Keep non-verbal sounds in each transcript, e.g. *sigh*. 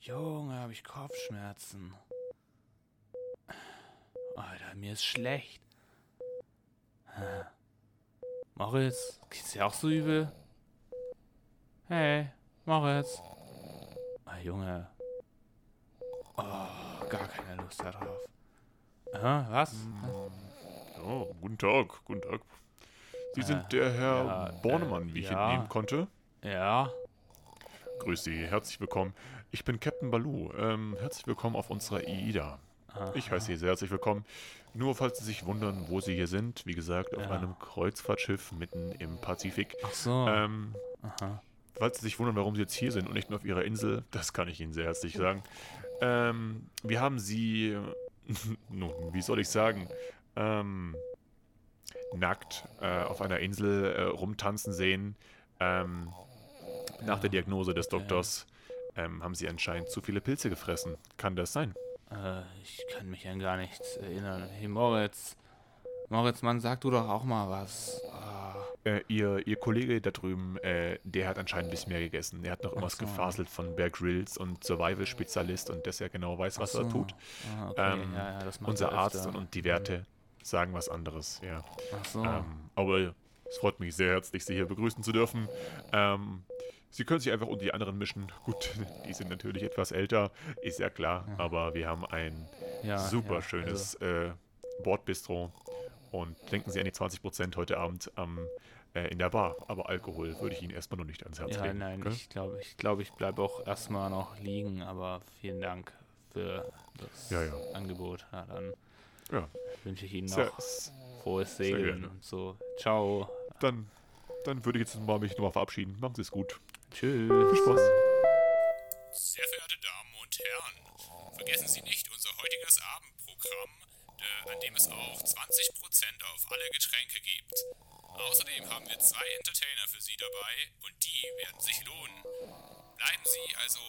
Junge, habe ich Kopfschmerzen. Alter, mir ist schlecht. Moritz, geht's dir auch so übel? Hey, Moritz. Ah, Junge. Oh, gar keine Lust darauf. Aha, was? Oh, guten Tag, guten Tag. Sie sind Äh, der Herr ja, Bornemann, äh, wie ich ja. entnehmen konnte. Ja, Grüß Sie, herzlich willkommen. Ich bin Captain Baloo. Ähm, herzlich willkommen auf unserer AIDA. Ich heiße Sie sehr herzlich willkommen. Nur falls Sie sich wundern, wo Sie hier sind, wie gesagt, auf Ja. einem Kreuzfahrtschiff mitten im Pazifik. ach so. Ähm, Aha. falls Sie sich wundern, warum Sie jetzt hier sind und nicht nur auf Ihrer Insel, das kann ich Ihnen sehr herzlich sagen. Ähm, wir haben Sie, *laughs* nun, wie soll ich sagen, ähm, nackt äh, auf einer Insel äh, rumtanzen sehen. Ähm, nach der Diagnose des Doktors ähm, haben Sie anscheinend zu viele Pilze gefressen. Kann das sein? Äh, ich kann mich an gar nichts erinnern. Hey Moritz. Moritz, Mann, sag du doch auch mal was. Ah, Äh, ihr, ihr Kollege da drüben, äh, der hat anscheinend ein bisschen mehr gegessen. Er hat noch irgendwas so. gefaselt von Bear Grylls und Survival-Spezialist und dass er genau weiß, was ach er so. tut. Ah, okay, Ähm, ja, ja, Unser er Arzt und, und die Werte sagen was anderes, ja. Ach so. Ähm, aber es freut mich sehr herzlich, Sie hier begrüßen zu dürfen. Ähm, Sie können sich einfach unter die anderen mischen. Gut, *laughs* die sind natürlich etwas älter, ist ja klar, aber wir haben ein ja, super ja, schönes äh, Bordbistro und denken Sie an die 20% heute Abend am, äh, in der Bar. Aber Alkohol würde ich Ihnen erstmal noch nicht ans Herz Also, ja, legen. nein, gell? ich glaube, ich, glaub, ich bleibe auch erstmal noch liegen, aber vielen Dank für das Ja, ja. Angebot. Ja, dann Ja, wünsche ich Ihnen sehr, noch frohes Segeln und so. Ciao. dann, dann würde ich jetzt mal mich nochmal verabschieden. Machen Sie es gut. Tschüss. Viel Spaß. Sehr verehrte Damen und Herren, vergessen Sie nicht unser heutiges Abendprogramm, äh, an dem es auch 20% auf alle Getränke gibt. Außerdem haben wir zwei Entertainer für Sie dabei und die werden sich lohnen. Bleiben Sie also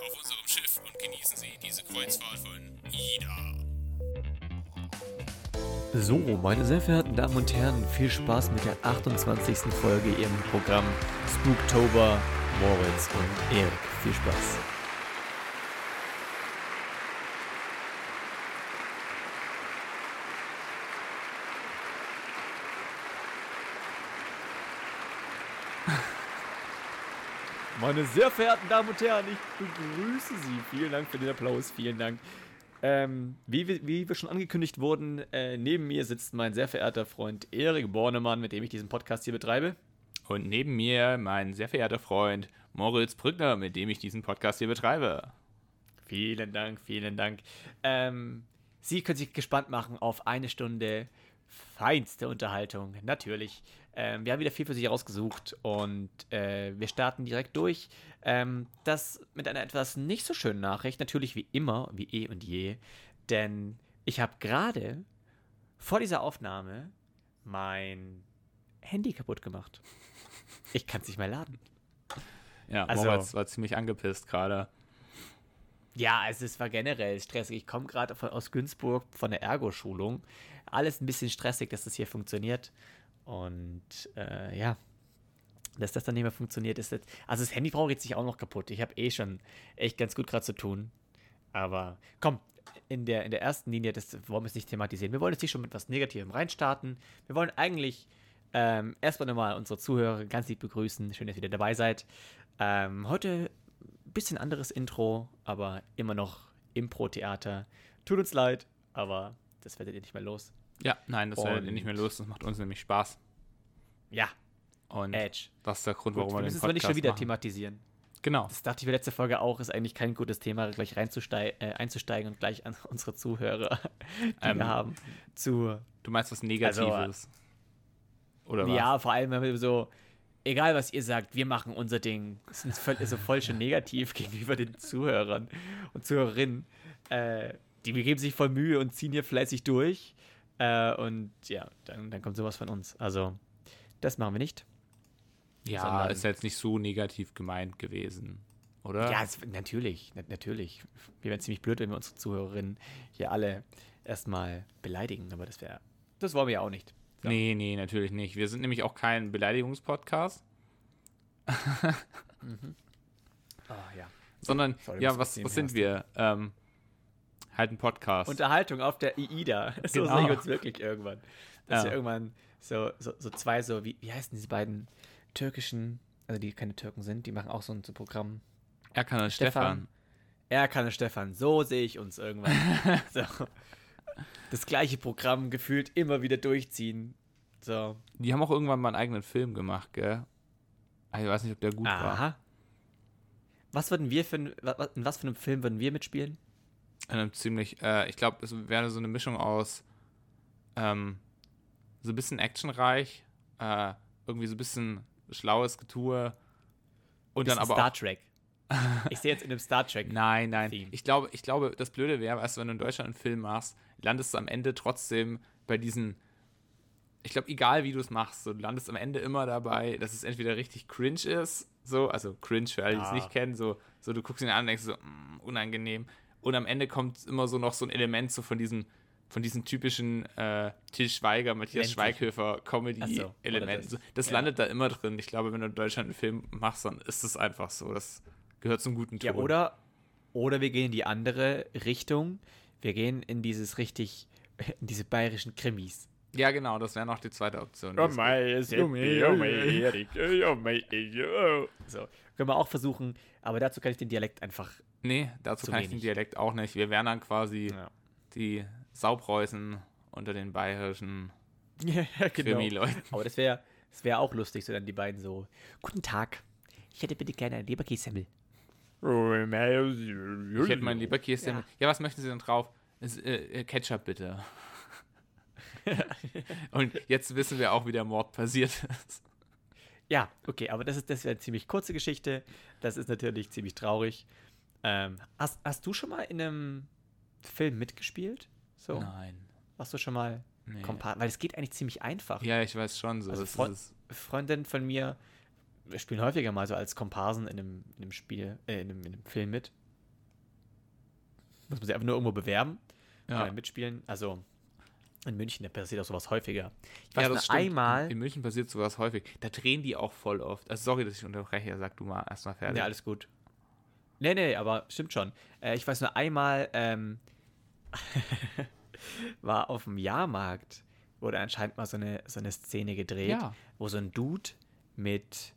auf unserem Schiff und genießen Sie diese Kreuzfahrt von Ida. So, meine sehr verehrten Damen und Herren, viel Spaß mit der 28. Folge Ihrem Programm Spooktober, Moritz und Erik. Viel Spaß. *laughs* Meine sehr verehrten Damen und Herren, ich begrüße Sie. Vielen Dank für den Applaus, vielen Dank. Ähm, wie, wir- wie wir schon angekündigt wurden, äh, neben mir sitzt mein sehr verehrter Freund Erik Bornemann, mit dem ich diesen Podcast hier betreibe. Und neben mir mein sehr verehrter Freund Moritz Brückner, mit dem ich diesen Podcast hier betreibe. Vielen Dank, vielen Dank. Ähm, Sie können sich gespannt machen auf eine Stunde feinste Unterhaltung, natürlich. Ähm, wir haben wieder viel für Sie rausgesucht und äh, wir starten direkt durch. Ähm, das mit einer etwas nicht so schönen Nachricht, natürlich wie immer, wie eh und je, denn ich habe gerade vor dieser Aufnahme mein Handy kaputt gemacht. Ich kann es nicht mehr laden. Ja, Also- Moritz war ziemlich angepisst gerade. Ja, also es war generell stressig. Ich komme gerade von- aus Günzburg von der Ergo-Schulung. Alles ein bisschen stressig, dass das hier funktioniert. Und äh, ja, dass das dann nicht mehr funktioniert, ist jetzt. Also das Handy brauche ich jetzt nicht auch noch kaputt. Ich habe eh schon echt ganz gut gerade zu tun. Aber komm, in der, in der ersten Linie, das wollen wir es nicht thematisieren. Wir wollen jetzt nicht schon mit was Negativem reinstarten. Wir wollen eigentlich ähm, erstmal nochmal unsere Zuhörer ganz lieb begrüßen. Schön, dass ihr wieder dabei seid. Ähm, heute ein bisschen anderes Intro, aber immer noch Impro-Theater. Tut uns leid, aber das werdet ihr nicht mehr los. Ja, nein, das werdet ihr nicht mehr los. Das macht uns nämlich Spaß. Ja, Und Edge. das ist der Grund, Gut, warum wir wir den müssen es Podcast aber nicht schon wieder machen. thematisieren. Genau. Das dachte ich mir letzte Folge auch, ist eigentlich kein gutes Thema, gleich reinzusteigen äh, einzusteigen und gleich an *laughs* unsere Zuhörer, die Ähm, wir haben, zu. Du meinst was Negatives? Oder was? Ja, vor allem, wenn wir so, egal was ihr sagt, wir machen unser Ding. Das ist voll, so voll schon negativ *laughs* gegenüber den Zuhörern und Zuhörerinnen. Äh, die geben sich voll Mühe und ziehen hier fleißig durch. Äh, und ja, dann, dann kommt sowas von uns. Also, das machen wir nicht. Ja, ist jetzt nicht so negativ gemeint gewesen, oder? Ja, es, natürlich, na, natürlich. Wir wären ziemlich blöd, wenn wir unsere Zuhörerinnen hier alle erstmal beleidigen, aber das wäre, das wollen wir ja auch nicht. So. Nee, nee, natürlich nicht. Wir sind nämlich auch kein Beleidigungspodcast. *laughs* Ah, ja. sondern, Sorry, ja, was, was sind wir? Ähm, halt ein Podcast. Unterhaltung auf der IIDA. *laughs* So Genau. sehe ich uns wirklich irgendwann. Dass Ja. wir irgendwann so, so, so zwei, so, wie, wie heißen diese beiden türkischen, also die keine Türken sind, die machen auch so ein so ein Programm. Erkan und Stefan. Erkan und Stefan, so sehe ich uns irgendwann. *laughs* so. Das gleiche Programm gefühlt immer wieder durchziehen. So. Die haben auch irgendwann mal einen eigenen Film gemacht, gell? Ah, Ich weiß nicht, ob der gut war. Aha. Was würden wir für in was für einem Film würden wir mitspielen? In einem ziemlich, äh, ich glaube, es wäre so eine Mischung aus ähm, so ein bisschen actionreich, äh, irgendwie so ein bisschen schlaues Getue und dann Bisschen aber Star. Trek. Ich sehe jetzt in einem Star Trek. Nein, nein. Theme. Ich glaube, ich glaube, das Blöde wäre, weißt du, wenn du in Deutschland einen Film machst, landest du am Ende trotzdem bei diesen. Ich glaube, egal wie du es machst, so, du landest am Ende immer dabei, dass es entweder richtig cringe ist, so, also cringe für alle, die es Ja. nicht kennen, so, so du guckst ihn an und denkst so, mm, unangenehm. Und am Ende kommt immer so noch so ein Element so von diesem, von diesen typischen äh, Til Schweiger, Matthias Ländlich. Schweighöfer so, Comedy-Elementen. oder Das, das Ja. landet da immer drin. Ich glaube, wenn du in Deutschland einen Film machst, dann ist es einfach so. Das gehört zum guten Ton. Ja, oder, oder wir gehen in die andere Richtung. Wir gehen in dieses richtig, *laughs* in diese bayerischen Krimis. Ja, genau, das wäre noch die zweite Option. Oh mein, oh mein oh mein. So, können wir auch versuchen, aber dazu kann ich den Dialekt einfach. Nee, dazu Zu kann ich den wenig. Dialekt auch nicht. Wir wären dann quasi Ja, die Saupreußen unter den bayerischen *laughs* ja Krimi-Leuten. Aber das wäre das wär auch lustig, so dann die beiden so. Guten Tag, ich hätte bitte gerne einen Leberkässemmel. Mein, Ich hätte mein Leberkäse. Ja. Ja. ja, was möchten Sie denn drauf? Es, äh, äh, Ketchup bitte. *laughs* Und jetzt wissen wir auch, wie der Mord passiert ist. Ja, okay, aber das ist das eine ziemlich kurze Geschichte. Das ist natürlich ziemlich traurig. Ähm, hast, hast du schon mal in einem Film mitgespielt? So, Nein. hast du schon mal Nee. Kompa Weil es geht eigentlich ziemlich einfach. Ja, ich weiß schon so. Also ist, Freundin von mir, spielen häufiger mal so als Komparsen in einem, in einem Spiel, äh, in einem, in einem Film mit. Muss man sich einfach nur irgendwo bewerben, ja. mitspielen. Also in München, da passiert auch sowas häufiger. Ich Ja, weiß das nur stimmt. einmal. In, in München passiert sowas häufig. Da drehen die auch voll oft. Also sorry, dass ich unterbreche. Sag du mal erstmal fertig. Ja, alles gut. Nee, nee, aber stimmt schon. Äh, ich weiß nur einmal, ähm, *laughs* war auf dem Jahrmarkt, wurde anscheinend mal so eine, so eine Szene gedreht, Ja. wo so ein Dude mit,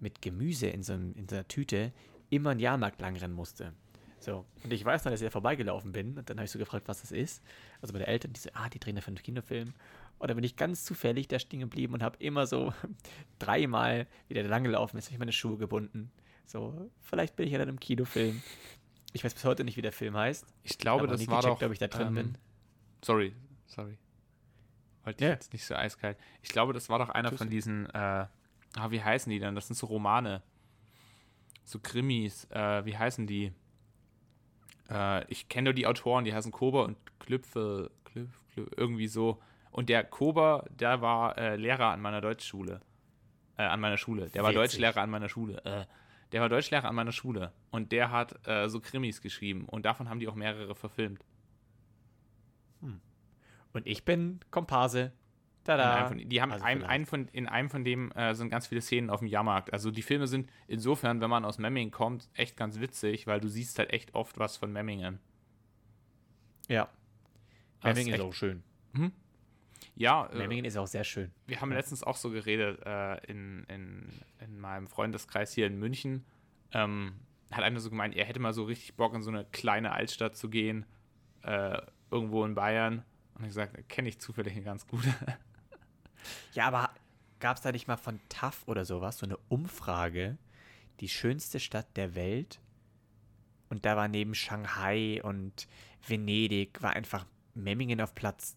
mit Gemüse in so, einem, in so einer Tüte immer einen Jahrmarkt langrennen musste. So, und ich weiß noch, dass ich da vorbeigelaufen bin und dann habe ich so gefragt, was das ist. Also meine Eltern, die so, ah, die drehen da für einen Kinofilm. Und dann bin ich ganz zufällig da stehen geblieben und habe immer so *laughs* dreimal, wie der lang gelaufen ist, habe ich meine Schuhe gebunden. So, vielleicht bin ich ja dann im Kinofilm. Ich weiß bis heute nicht, wie der Film heißt. Ich glaube, das war gecheckt, doch. ob ich da drin ähm, bin. Sorry, sorry. Wollte ich Ja. jetzt nicht so eiskalt. Ich glaube, das war doch einer Tust von diesen, äh, ah, wie heißen die denn? Das sind so Romane. So Krimis. Äh, wie heißen die? Äh, ich kenne nur die Autoren, die heißen Kober und Klüpfe, Klüpf, Klüpf, irgendwie so. Und der Kober, der war äh, Lehrer an meiner Deutschschule. Äh, an meiner Schule. Der war Witzig. Deutschlehrer an meiner Schule. Äh, der war Deutschlehrer an meiner Schule. Und der hat äh, so Krimis geschrieben. Und davon haben die auch mehrere verfilmt. Und ich bin Komparse. In Tada. einem von, die haben Also einem, einen von, in einem von dem äh, sind ganz viele Szenen auf dem Jahrmarkt. Also die Filme sind insofern, wenn man aus Memmingen kommt, echt ganz witzig, weil du siehst halt echt oft was von Memmingen. Ja. Das Memmingen ist echt- auch schön. Ja, äh, Memmingen ist auch sehr schön. wir haben letztens auch so geredet äh, in, in, in meinem Freundeskreis hier in München. Ähm, hat einer so gemeint, er hätte mal so richtig Bock, in so eine kleine Altstadt zu gehen, äh, irgendwo in Bayern. Und ich gesagt, kenne ich zufällig ganz gut. *laughs* Ja, aber gab es da nicht mal von TAF oder sowas, so eine Umfrage, die schönste Stadt der Welt? Und da war neben Shanghai und Venedig, war einfach Memmingen auf Platz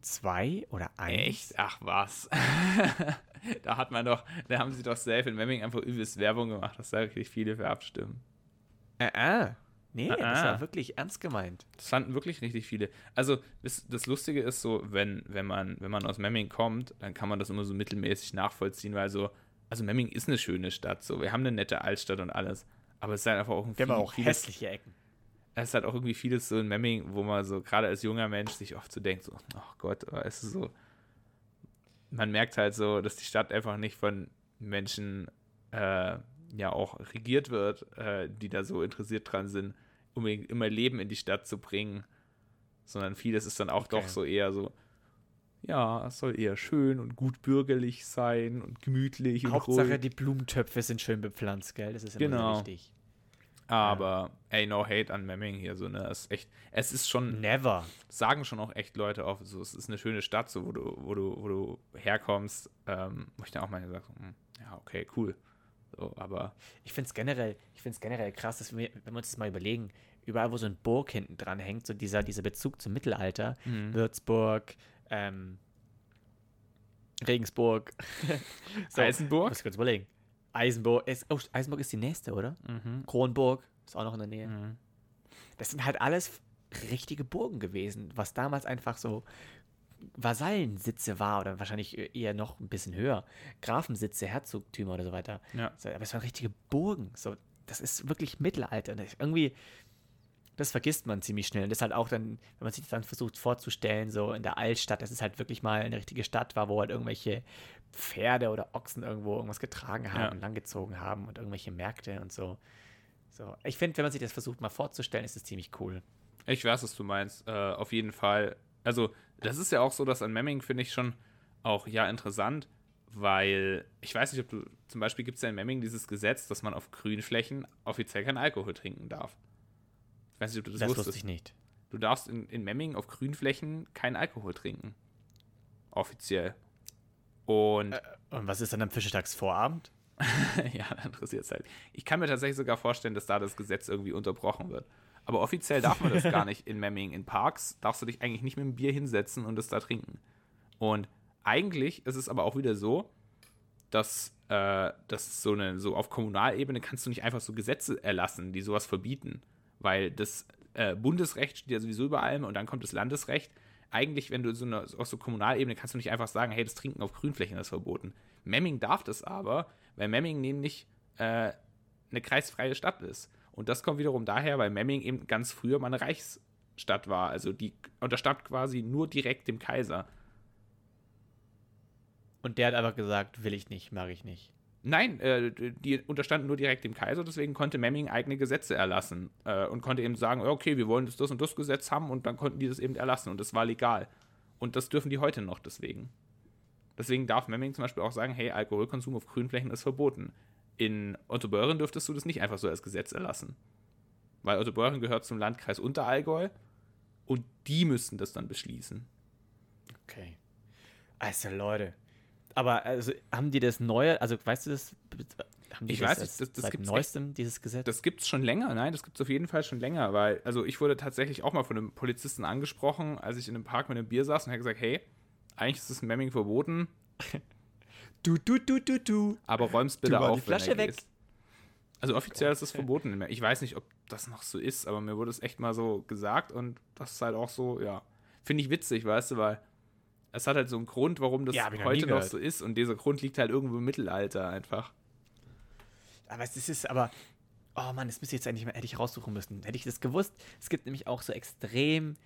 zwei oder eins? Echt? Ach was. *laughs* da hat man doch, da haben sie doch safe in Memming einfach übelst Werbung gemacht, dass da wirklich viele für abstimmen. Äh, äh. Nee, das Ah, ah. war wirklich ernst gemeint. Das fanden wirklich richtig viele. Also, das, das Lustige ist so, wenn, wenn, man, wenn man aus Memming kommt, dann kann man das immer so mittelmäßig nachvollziehen, weil so, also Memming ist eine schöne Stadt, so, wir haben eine nette Altstadt und alles, aber es ist halt einfach auch ein viel- auch vieles, hässliche Ecken. es ist halt auch irgendwie vieles so in Memming, wo man so, gerade als junger Mensch, sich oft so denkt, so, ach Gott, aber es ist so, man merkt halt so, dass die Stadt einfach nicht von Menschen äh, ja auch regiert wird, äh, die da so interessiert dran sind, unbedingt immer Leben in die Stadt zu bringen, sondern vieles ist dann auch Okay. doch so eher so, ja, es soll eher schön und gut bürgerlich sein und gemütlich und Hauptsache, ruhig. die Blumentöpfe sind schön bepflanzt, gell? Das ist immer Genau. so wichtig. Aber, ey, no hate an Memming hier, so, ne, es ist echt, es ist schon, Never. sagen schon auch echt Leute auf, so, es ist eine schöne Stadt, so, wo du, wo du, wo du herkommst, ähm, wo ich dann auch mal sage, so, hm, ja, okay, cool. So, aber Ich finde es generell, ich generell krass, dass wir, wenn wir uns das mal überlegen, überall, wo so ein Burg hinten dran hängt, so dieser, dieser Bezug zum Mittelalter, Mhm. Würzburg, ähm, Regensburg, *laughs* so, Eisenburg? Muss ich kurz überlegen. Eisenburg ist, oh, Eisenburg ist die nächste, oder? Mhm. Kronburg ist auch noch in der Nähe. Mhm. Das sind halt alles richtige Burgen gewesen, was damals einfach so Vasallensitze war oder wahrscheinlich eher noch ein bisschen höher. Grafensitze, Herzogtümer oder so weiter. Ja. So, aber es waren richtige Burgen. So, das ist wirklich Mittelalter. Das irgendwie, das vergisst man ziemlich schnell. Und das ist halt auch dann, wenn man sich das dann versucht vorzustellen, so in der Altstadt, dass es halt wirklich mal eine richtige Stadt war, wo halt irgendwelche Pferde oder Ochsen irgendwo irgendwas getragen haben, Ja. langgezogen haben und irgendwelche Märkte und so. So, ich finde, wenn man sich das versucht mal vorzustellen, ist es ziemlich cool. Ich weiß, was du meinst. Äh, auf jeden Fall. Also, das ist ja auch so, dass an Memming finde ich schon auch ja interessant, weil ich weiß nicht, ob du zum Beispiel gibt es ja in Memming dieses Gesetz, dass man auf Grünflächen offiziell keinen Alkohol trinken darf. Ich weiß nicht, ob du das, Das, wusstest. wusste ich nicht. Du darfst in, in Memming auf Grünflächen keinen Alkohol trinken. Offiziell. Und Und was ist dann am Fischetagsvorabend? *laughs* ja, interessiert es halt. Ich kann mir tatsächlich sogar vorstellen, dass da das Gesetz irgendwie unterbrochen wird. Aber offiziell darf man das gar *laughs* nicht in Memming. In Parks darfst du dich eigentlich nicht mit dem Bier hinsetzen und es da trinken. Und eigentlich ist es aber auch wieder so, dass, äh, dass so eine, so auf Kommunalebene kannst du nicht einfach so Gesetze erlassen, die sowas verbieten. Weil das äh, Bundesrecht steht ja sowieso über allem und dann kommt das Landesrecht. Eigentlich, wenn du so eine, auf so Kommunalebene kannst du nicht einfach sagen, hey, das Trinken auf Grünflächen ist verboten. Memming darf das aber, weil Memming nämlich äh, eine kreisfreie Stadt ist. Und das kommt wiederum daher, weil Memming eben ganz früher mal eine Reichsstadt war. Also die unterstand quasi nur direkt dem Kaiser. Und der hat einfach gesagt, will ich nicht, mag ich nicht. Nein, äh, die unterstanden nur direkt dem Kaiser, deswegen konnte Memming eigene Gesetze erlassen äh, und konnte eben sagen, okay, wir wollen das, das und das Gesetz haben und dann konnten die das eben erlassen und das war legal. Und das dürfen die heute noch deswegen. Deswegen darf Memming zum Beispiel auch sagen, hey, Alkoholkonsum auf Grünflächen ist verboten. In Ottobeuren dürftest du das nicht einfach so als Gesetz erlassen. Weil Ottobeuren gehört zum Landkreis Unterallgäu und die müssten das dann beschließen. Okay. Also Leute. Aber also, haben die das neue, also weißt du das? Haben die Ich das weiß nicht, das- das seit gibt's neuestem, dieses Gesetz? Das gibt's schon länger, nein, das gibt's auf jeden Fall schon länger, weil, also ich wurde tatsächlich auch mal von einem Polizisten angesprochen, als ich in einem Park mit einem Bier saß und er hat gesagt, hey, eigentlich ist das in Memming verboten, *laughs* du, du, du, du, du. aber räumst bitte auf, die Flasche wenn du weg. gehst. Also offiziell ist das verboten. Memming. Ich weiß nicht, ob das noch so ist, aber mir wurde es echt mal so gesagt und das ist halt auch so, ja, finde ich witzig, weißt du, weil es hat halt so einen Grund, warum das Ja, heute noch so ist und dieser Grund liegt halt irgendwo im Mittelalter einfach. Aber es ist aber, oh Mann, das müsste ich jetzt eigentlich mal, hätte ich raussuchen müssen. Hätte ich das gewusst. Es gibt nämlich auch so extrem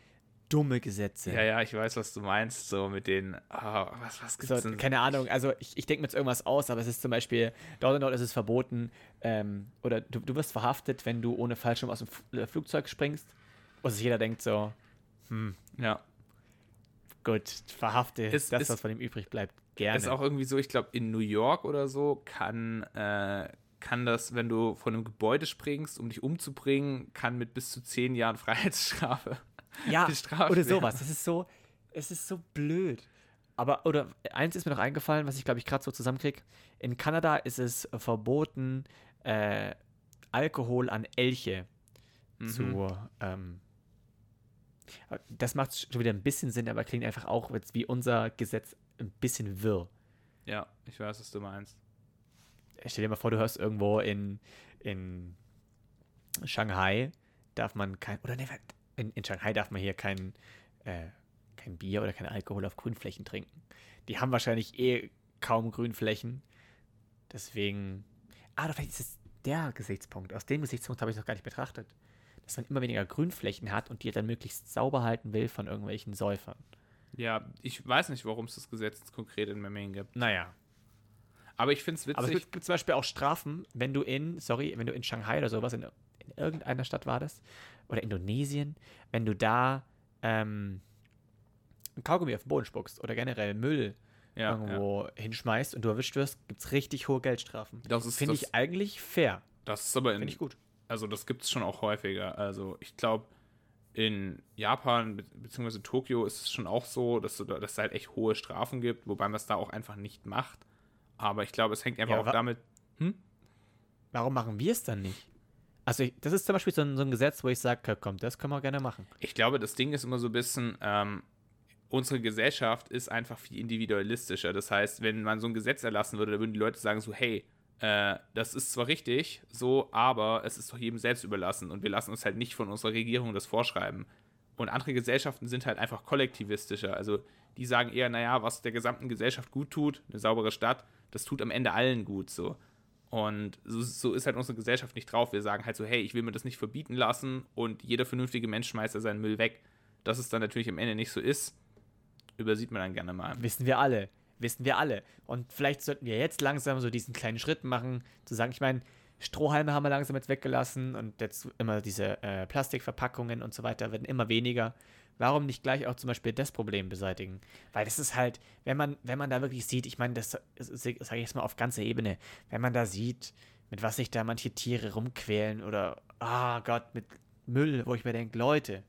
dumme Gesetze. Ja, ja, ich weiß, was du meinst, so mit den, ah, was, was gibt's So, denn? keine Ahnung, also ich, ich denke mir jetzt irgendwas aus, aber es ist zum Beispiel, dort und dort ist es verboten, ähm, oder du, du wirst verhaftet, wenn du ohne Fallschirm aus dem F äh, Flugzeug springst. Und sich jeder denkt so, ja. gut, verhafte Ist- das, ist- was von ihm übrig bleibt, gerne. Ist auch irgendwie so, ich glaube, in New York oder so kann, äh, kann das, wenn du von einem Gebäude springst, um dich umzubringen, kann mit bis zu zehn Jahren *laughs* Freiheitsstrafe. Ja, bestraft oder sowas. Das ist so, es ist so blöd. Aber, oder eins ist mir noch eingefallen, was ich glaube ich gerade so zusammenkriege. In Kanada ist es verboten, äh, Alkohol an Elche Mhm. zu. Ähm, das macht schon wieder ein bisschen Sinn, aber klingt einfach auch jetzt wie unser Gesetz ein bisschen wirr. Ja, ich weiß, was du meinst. Stell dir mal vor, du hörst irgendwo in, in Shanghai darf man kein, oder nee, in, in Shanghai darf man hier kein, äh, kein Bier oder kein Alkohol auf Grünflächen trinken. Die haben wahrscheinlich eh kaum Grünflächen. Deswegen, ah, vielleicht ist es der Gesichtspunkt. Aus dem Gesichtspunkt habe ich noch gar nicht betrachtet. Dass man immer weniger Grünflächen hat und die dann möglichst sauber halten will von irgendwelchen Säufern. Ja, ich weiß nicht, warum es das Gesetz jetzt konkret in Memmingen gibt. Naja. Aber ich finde es witzig. Aber es gibt, zum Beispiel auch Strafen, wenn du in, sorry, wenn du in Shanghai oder sowas, in, in irgendeiner Stadt war das, oder Indonesien, wenn du da ähm, Kaugummi auf den Boden spuckst oder generell Müll ja, irgendwo hinschmeißt und du erwischt wirst, gibt es richtig hohe Geldstrafen. Das ist- Finde ich eigentlich fair. Das ist aber in, Finde ich gut. also das gibt es schon auch häufiger. Also ich glaube, in Japan beziehungsweise Tokio ist es schon auch so, dass, du da, dass es halt echt hohe Strafen gibt, wobei man es da auch einfach nicht macht. Aber ich glaube, es hängt einfach Ja, auch damit. Warum machen wir es dann nicht? Also ich, das ist zum Beispiel so ein, so ein Gesetz, wo ich sage, komm, das können wir gerne machen. Ich glaube, das Ding ist immer so ein bisschen, ähm, unsere Gesellschaft ist einfach viel individualistischer. Das heißt, wenn man so ein Gesetz erlassen würde, dann würden die Leute sagen so, hey, äh, das ist zwar richtig, so, aber es ist doch jedem selbst überlassen und wir lassen uns halt nicht von unserer Regierung das vorschreiben. Und andere Gesellschaften sind halt einfach kollektivistischer. Also die sagen eher, naja, was der gesamten Gesellschaft gut tut, eine saubere Stadt, das tut am Ende allen gut so. Und so, so ist halt unsere Gesellschaft nicht drauf. Wir sagen halt so, hey, ich will mir das nicht verbieten lassen und jeder vernünftige Mensch schmeißt ja seinen Müll weg. Dass es dann natürlich am Ende nicht so ist, übersieht man dann gerne mal. Wissen wir alle. Wissen wir alle. Und vielleicht sollten wir jetzt langsam so diesen kleinen Schritt machen, zu sagen, ich meine, Strohhalme haben wir langsam jetzt weggelassen und jetzt immer diese äh, Plastikverpackungen und so weiter werden immer weniger. Warum nicht gleich auch zum Beispiel das Problem beseitigen? Weil das ist halt, wenn man, wenn man da wirklich sieht, ich meine, das sage ich jetzt mal auf ganzer Ebene, wenn man da sieht, mit was sich da manche Tiere rumquälen oder, ah Gott, mit Müll, wo ich mir denke, Leute,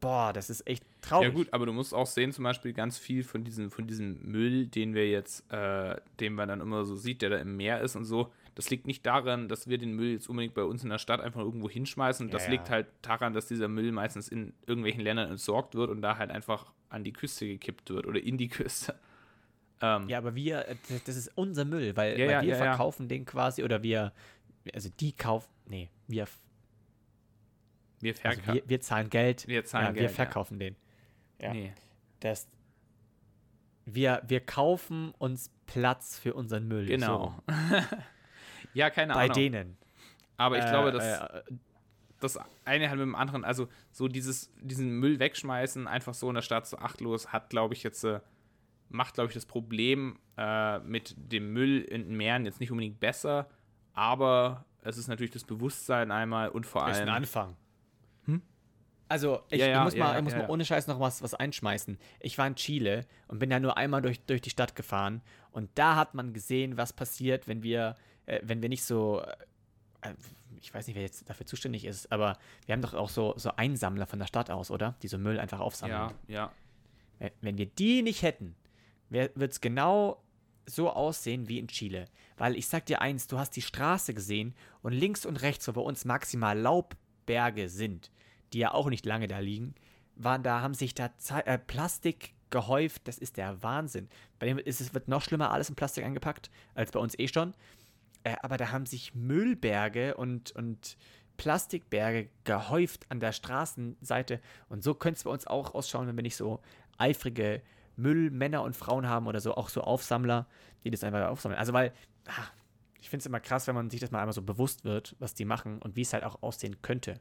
boah, das ist echt traurig. Ja gut, aber du musst auch sehen, zum Beispiel ganz viel von diesem, von diesem Müll, den wir jetzt, äh, den man dann immer so sieht, der da im Meer ist und so, das liegt nicht daran, dass wir den Müll jetzt unbedingt bei uns in der Stadt einfach irgendwo hinschmeißen. Das Ja, liegt ja. halt daran, dass dieser Müll meistens in irgendwelchen Ländern entsorgt wird und da halt einfach an die Küste gekippt wird oder in die Küste. *laughs* Ähm, Ja, aber wir, äh, das- ist unser Müll, weil, Ja, weil wir verkaufen den quasi oder wir, also die kaufen, nee, wir, wir, also wir, wir zahlen Geld, Wir zahlen Geld, wir verkaufen den. Ja. Nee. Das, wir, wir kaufen uns Platz für unseren Müll. Genau. So, *laughs* ja, keine bei Ahnung. denen. Aber ich Äh, glaube, dass äh, das eine hat mit dem anderen, also so dieses, diesen Müll wegschmeißen, einfach so in der Stadt so achtlos, hat, glaube ich, jetzt, äh, macht, glaube ich, das Problem äh, mit dem Müll in den Meeren jetzt nicht unbedingt besser, aber es ist natürlich das Bewusstsein einmal und vor ist ein allem. Anfang. Also, ich, Ja, ja, ich muss, ja, mal, ja, ich muss ja, mal ja. ohne Scheiß noch was, was einschmeißen. Ich war in Chile und bin da nur einmal durch, durch die Stadt gefahren und da hat man gesehen, was passiert, wenn wir, äh, wenn wir nicht so, äh, ich weiß nicht, wer jetzt dafür zuständig ist, aber wir haben doch auch so, so Einsammler von der Stadt aus, oder? Die so Müll einfach aufsammeln. Ja, ja. Wenn- Wenn wir die nicht hätten, wird es genau so aussehen wie in Chile. Weil ich sag dir eins, du hast die Straße gesehen und links und rechts, wo bei uns maximal Laubberge sind, die ja auch nicht lange da liegen, waren da, haben sich da Ze äh, Plastik gehäuft. Das ist der Wahnsinn. Bei dem ist es wird noch schlimmer alles in Plastik eingepackt, als bei uns eh schon. Äh, aber da haben sich Müllberge und, und Plastikberge gehäuft an der Straßenseite. Und so könnte es bei uns auch ausschauen, wenn wir nicht so eifrige Müllmänner und Frauen haben oder so, auch so Aufsammler, die das einfach aufsammeln. Also, weil, ah, ich finde es immer krass, wenn man sich das mal einmal so bewusst wird, was die machen und wie es halt auch aussehen könnte.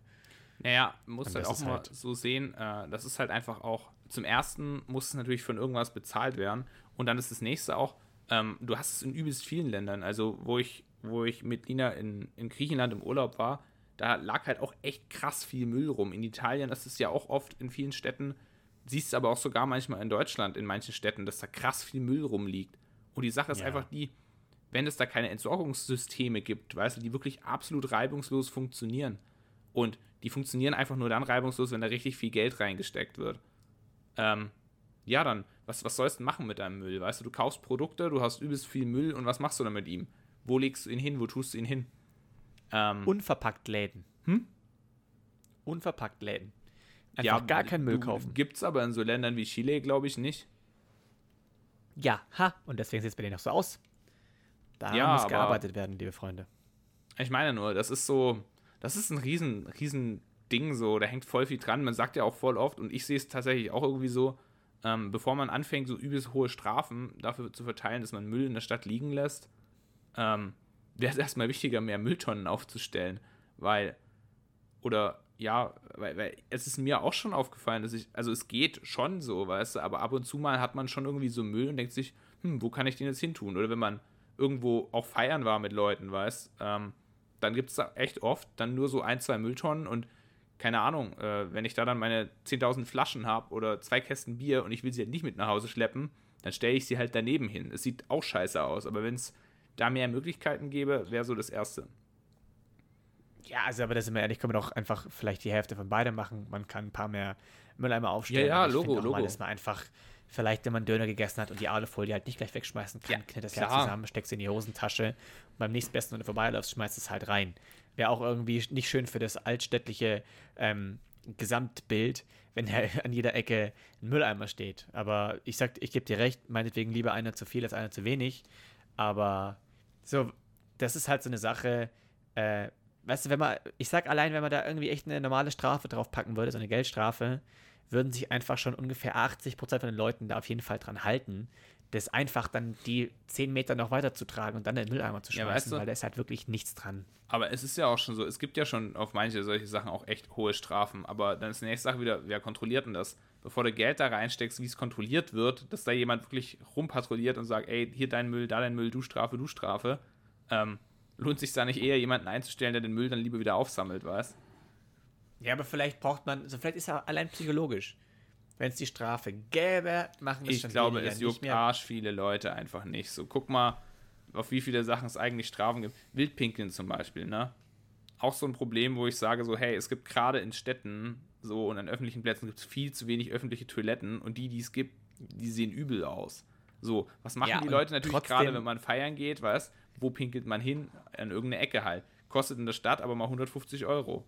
Naja, muss halt auch mal halt- so sehen, äh, das ist halt einfach auch, zum ersten muss es natürlich von irgendwas bezahlt werden und dann ist das nächste auch, ähm, du hast es in übelst vielen Ländern, also wo ich, wo ich mit Lina in, in Griechenland im Urlaub war, da lag halt auch echt krass viel Müll rum. In Italien ist es ja auch oft in vielen Städten, siehst du aber auch sogar manchmal in Deutschland, in manchen Städten, dass da krass viel Müll rumliegt. Und die Sache ist Ja. einfach die, wenn es da keine Entsorgungssysteme gibt, weißt du, die wirklich absolut reibungslos funktionieren. Und die funktionieren einfach nur dann reibungslos, wenn da richtig viel Geld reingesteckt wird. Ähm, ja, dann, was, was sollst du machen mit deinem Müll? Weißt du, du kaufst Produkte, du hast übelst viel Müll und was machst du dann mit ihm? Wo legst du ihn hin? Wo tust du ihn hin? Ähm, Unverpackt Läden. Hm? Unverpackt Läden. Einfach gar keinen Müll kaufen. Gibt's aber in so Ländern wie Chile, glaube ich, nicht. Ja, ha. Und deswegen sieht es bei denen auch so aus. Da Ja, muss gearbeitet werden, liebe Freunde. Ich meine nur, das ist so, das ist ein riesen, riesen Ding so, da hängt voll viel dran. Man sagt ja auch voll oft, und ich sehe es tatsächlich auch irgendwie so, ähm, bevor man anfängt, so übelst hohe Strafen dafür zu verteilen, dass man Müll in der Stadt liegen lässt, ähm, wäre es erstmal wichtiger, mehr Mülltonnen aufzustellen. Weil, oder ja, weil, weil es ist mir auch schon aufgefallen, dass ich, also es geht schon so, weißt du, aber ab und zu mal hat man schon irgendwie so Müll und denkt sich, hm, wo kann ich den jetzt hin tun? Oder wenn man irgendwo auch feiern war mit Leuten, weißt, ähm, dann gibt es da echt oft dann nur so ein, zwei Mülltonnen und keine Ahnung, äh, wenn ich da dann meine 10.000 Flaschen habe oder zwei Kästen Bier und ich will sie halt nicht mit nach Hause schleppen, dann stelle ich sie halt daneben hin. Es sieht auch scheiße aus, aber wenn es da mehr Möglichkeiten gäbe, wäre so das Erste. Ja, also aber das sind wir ehrlich, können wir doch einfach vielleicht die Hälfte von beidem machen. Man kann ein paar mehr Mülleimer aufstellen. Ja, ja, Logo, auch Mal, Logo. dass man einfach, vielleicht, wenn man Döner gegessen hat und die Alufolie halt nicht gleich wegschmeißen kann, Ja, knitt das klar. ja zusammen, steckt es in die Hosentasche und beim nächstbesten, wenn du vorbeiläufst, schmeißt es halt rein. Wäre auch irgendwie nicht schön für das altstädtliche ähm, Gesamtbild, wenn da *laughs* an jeder Ecke ein Mülleimer steht. Aber ich sag, ich gebe dir recht, meinetwegen lieber einer zu viel als einer zu wenig. Aber so, das ist halt so eine Sache, äh, weißt du, wenn man, ich sag allein, wenn man da irgendwie echt eine normale Strafe drauf packen würde, so eine Geldstrafe, würden sich einfach schon ungefähr 80% von den Leuten da auf jeden Fall dran halten, das einfach dann die 10 Meter noch weiter zu tragen und dann in den Mülleimer zu Ja, schmeißen, weißt du- weil da ist halt wirklich nichts dran. Aber es ist ja auch schon so, es gibt ja schon auf manche solche Sachen auch echt hohe Strafen. Aber dann ist die nächste Sache wieder, wer kontrolliert denn das? Bevor du Geld da reinsteckst, wie es kontrolliert wird, dass da jemand wirklich rumpatrouilliert und sagt, ey, hier dein Müll, da dein Müll, du Strafe, du Strafe. Ähm, lohnt sich da nicht eher, jemanden einzustellen, der den Müll dann lieber wieder aufsammelt, weißt? Ja, aber vielleicht braucht man, also vielleicht ist ja allein psychologisch. Wenn es die Strafe gäbe, machen es Ich schon glaube, es juckt arsch viele Leute einfach nicht. So, guck mal, auf wie viele Sachen es eigentlich Strafen gibt. Wildpinkeln zum Beispiel, ne? Auch so ein Problem, wo ich sage so, hey, es gibt gerade in Städten so und an öffentlichen Plätzen gibt es viel zu wenig öffentliche Toiletten und die, die es gibt, die sehen übel aus. So, was machen Ja, die Leute natürlich gerade, wenn man feiern geht, weißt Wo pinkelt man hin? An irgendeine Ecke halt. Kostet in der Stadt aber mal 150 Euro.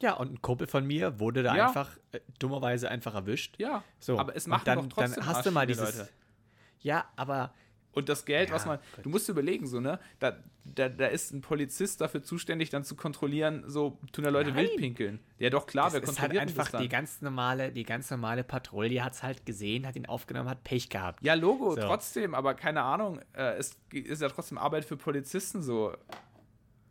Ja, und ein Kumpel von mir wurde da Ja. einfach äh, dummerweise einfach erwischt. Ja, So, aber es macht dann, doch trotzdem dann hast arsch du mal dieses. Leute. Ja, aber Und das Geld, was Ja, man. Gott. Du musst überlegen, so, ne? Da, da, da ist ein Polizist dafür zuständig, dann zu kontrollieren, so tun da Leute Nein. wild pinkeln. Ja, doch, klar, das wer ist halt einfach das die ganz normale, die ganz normale Patrouille hat es halt gesehen, hat ihn aufgenommen, hat Pech gehabt. Ja, Logo, So. trotzdem, aber keine Ahnung, äh, es ist ja trotzdem Arbeit für Polizisten so.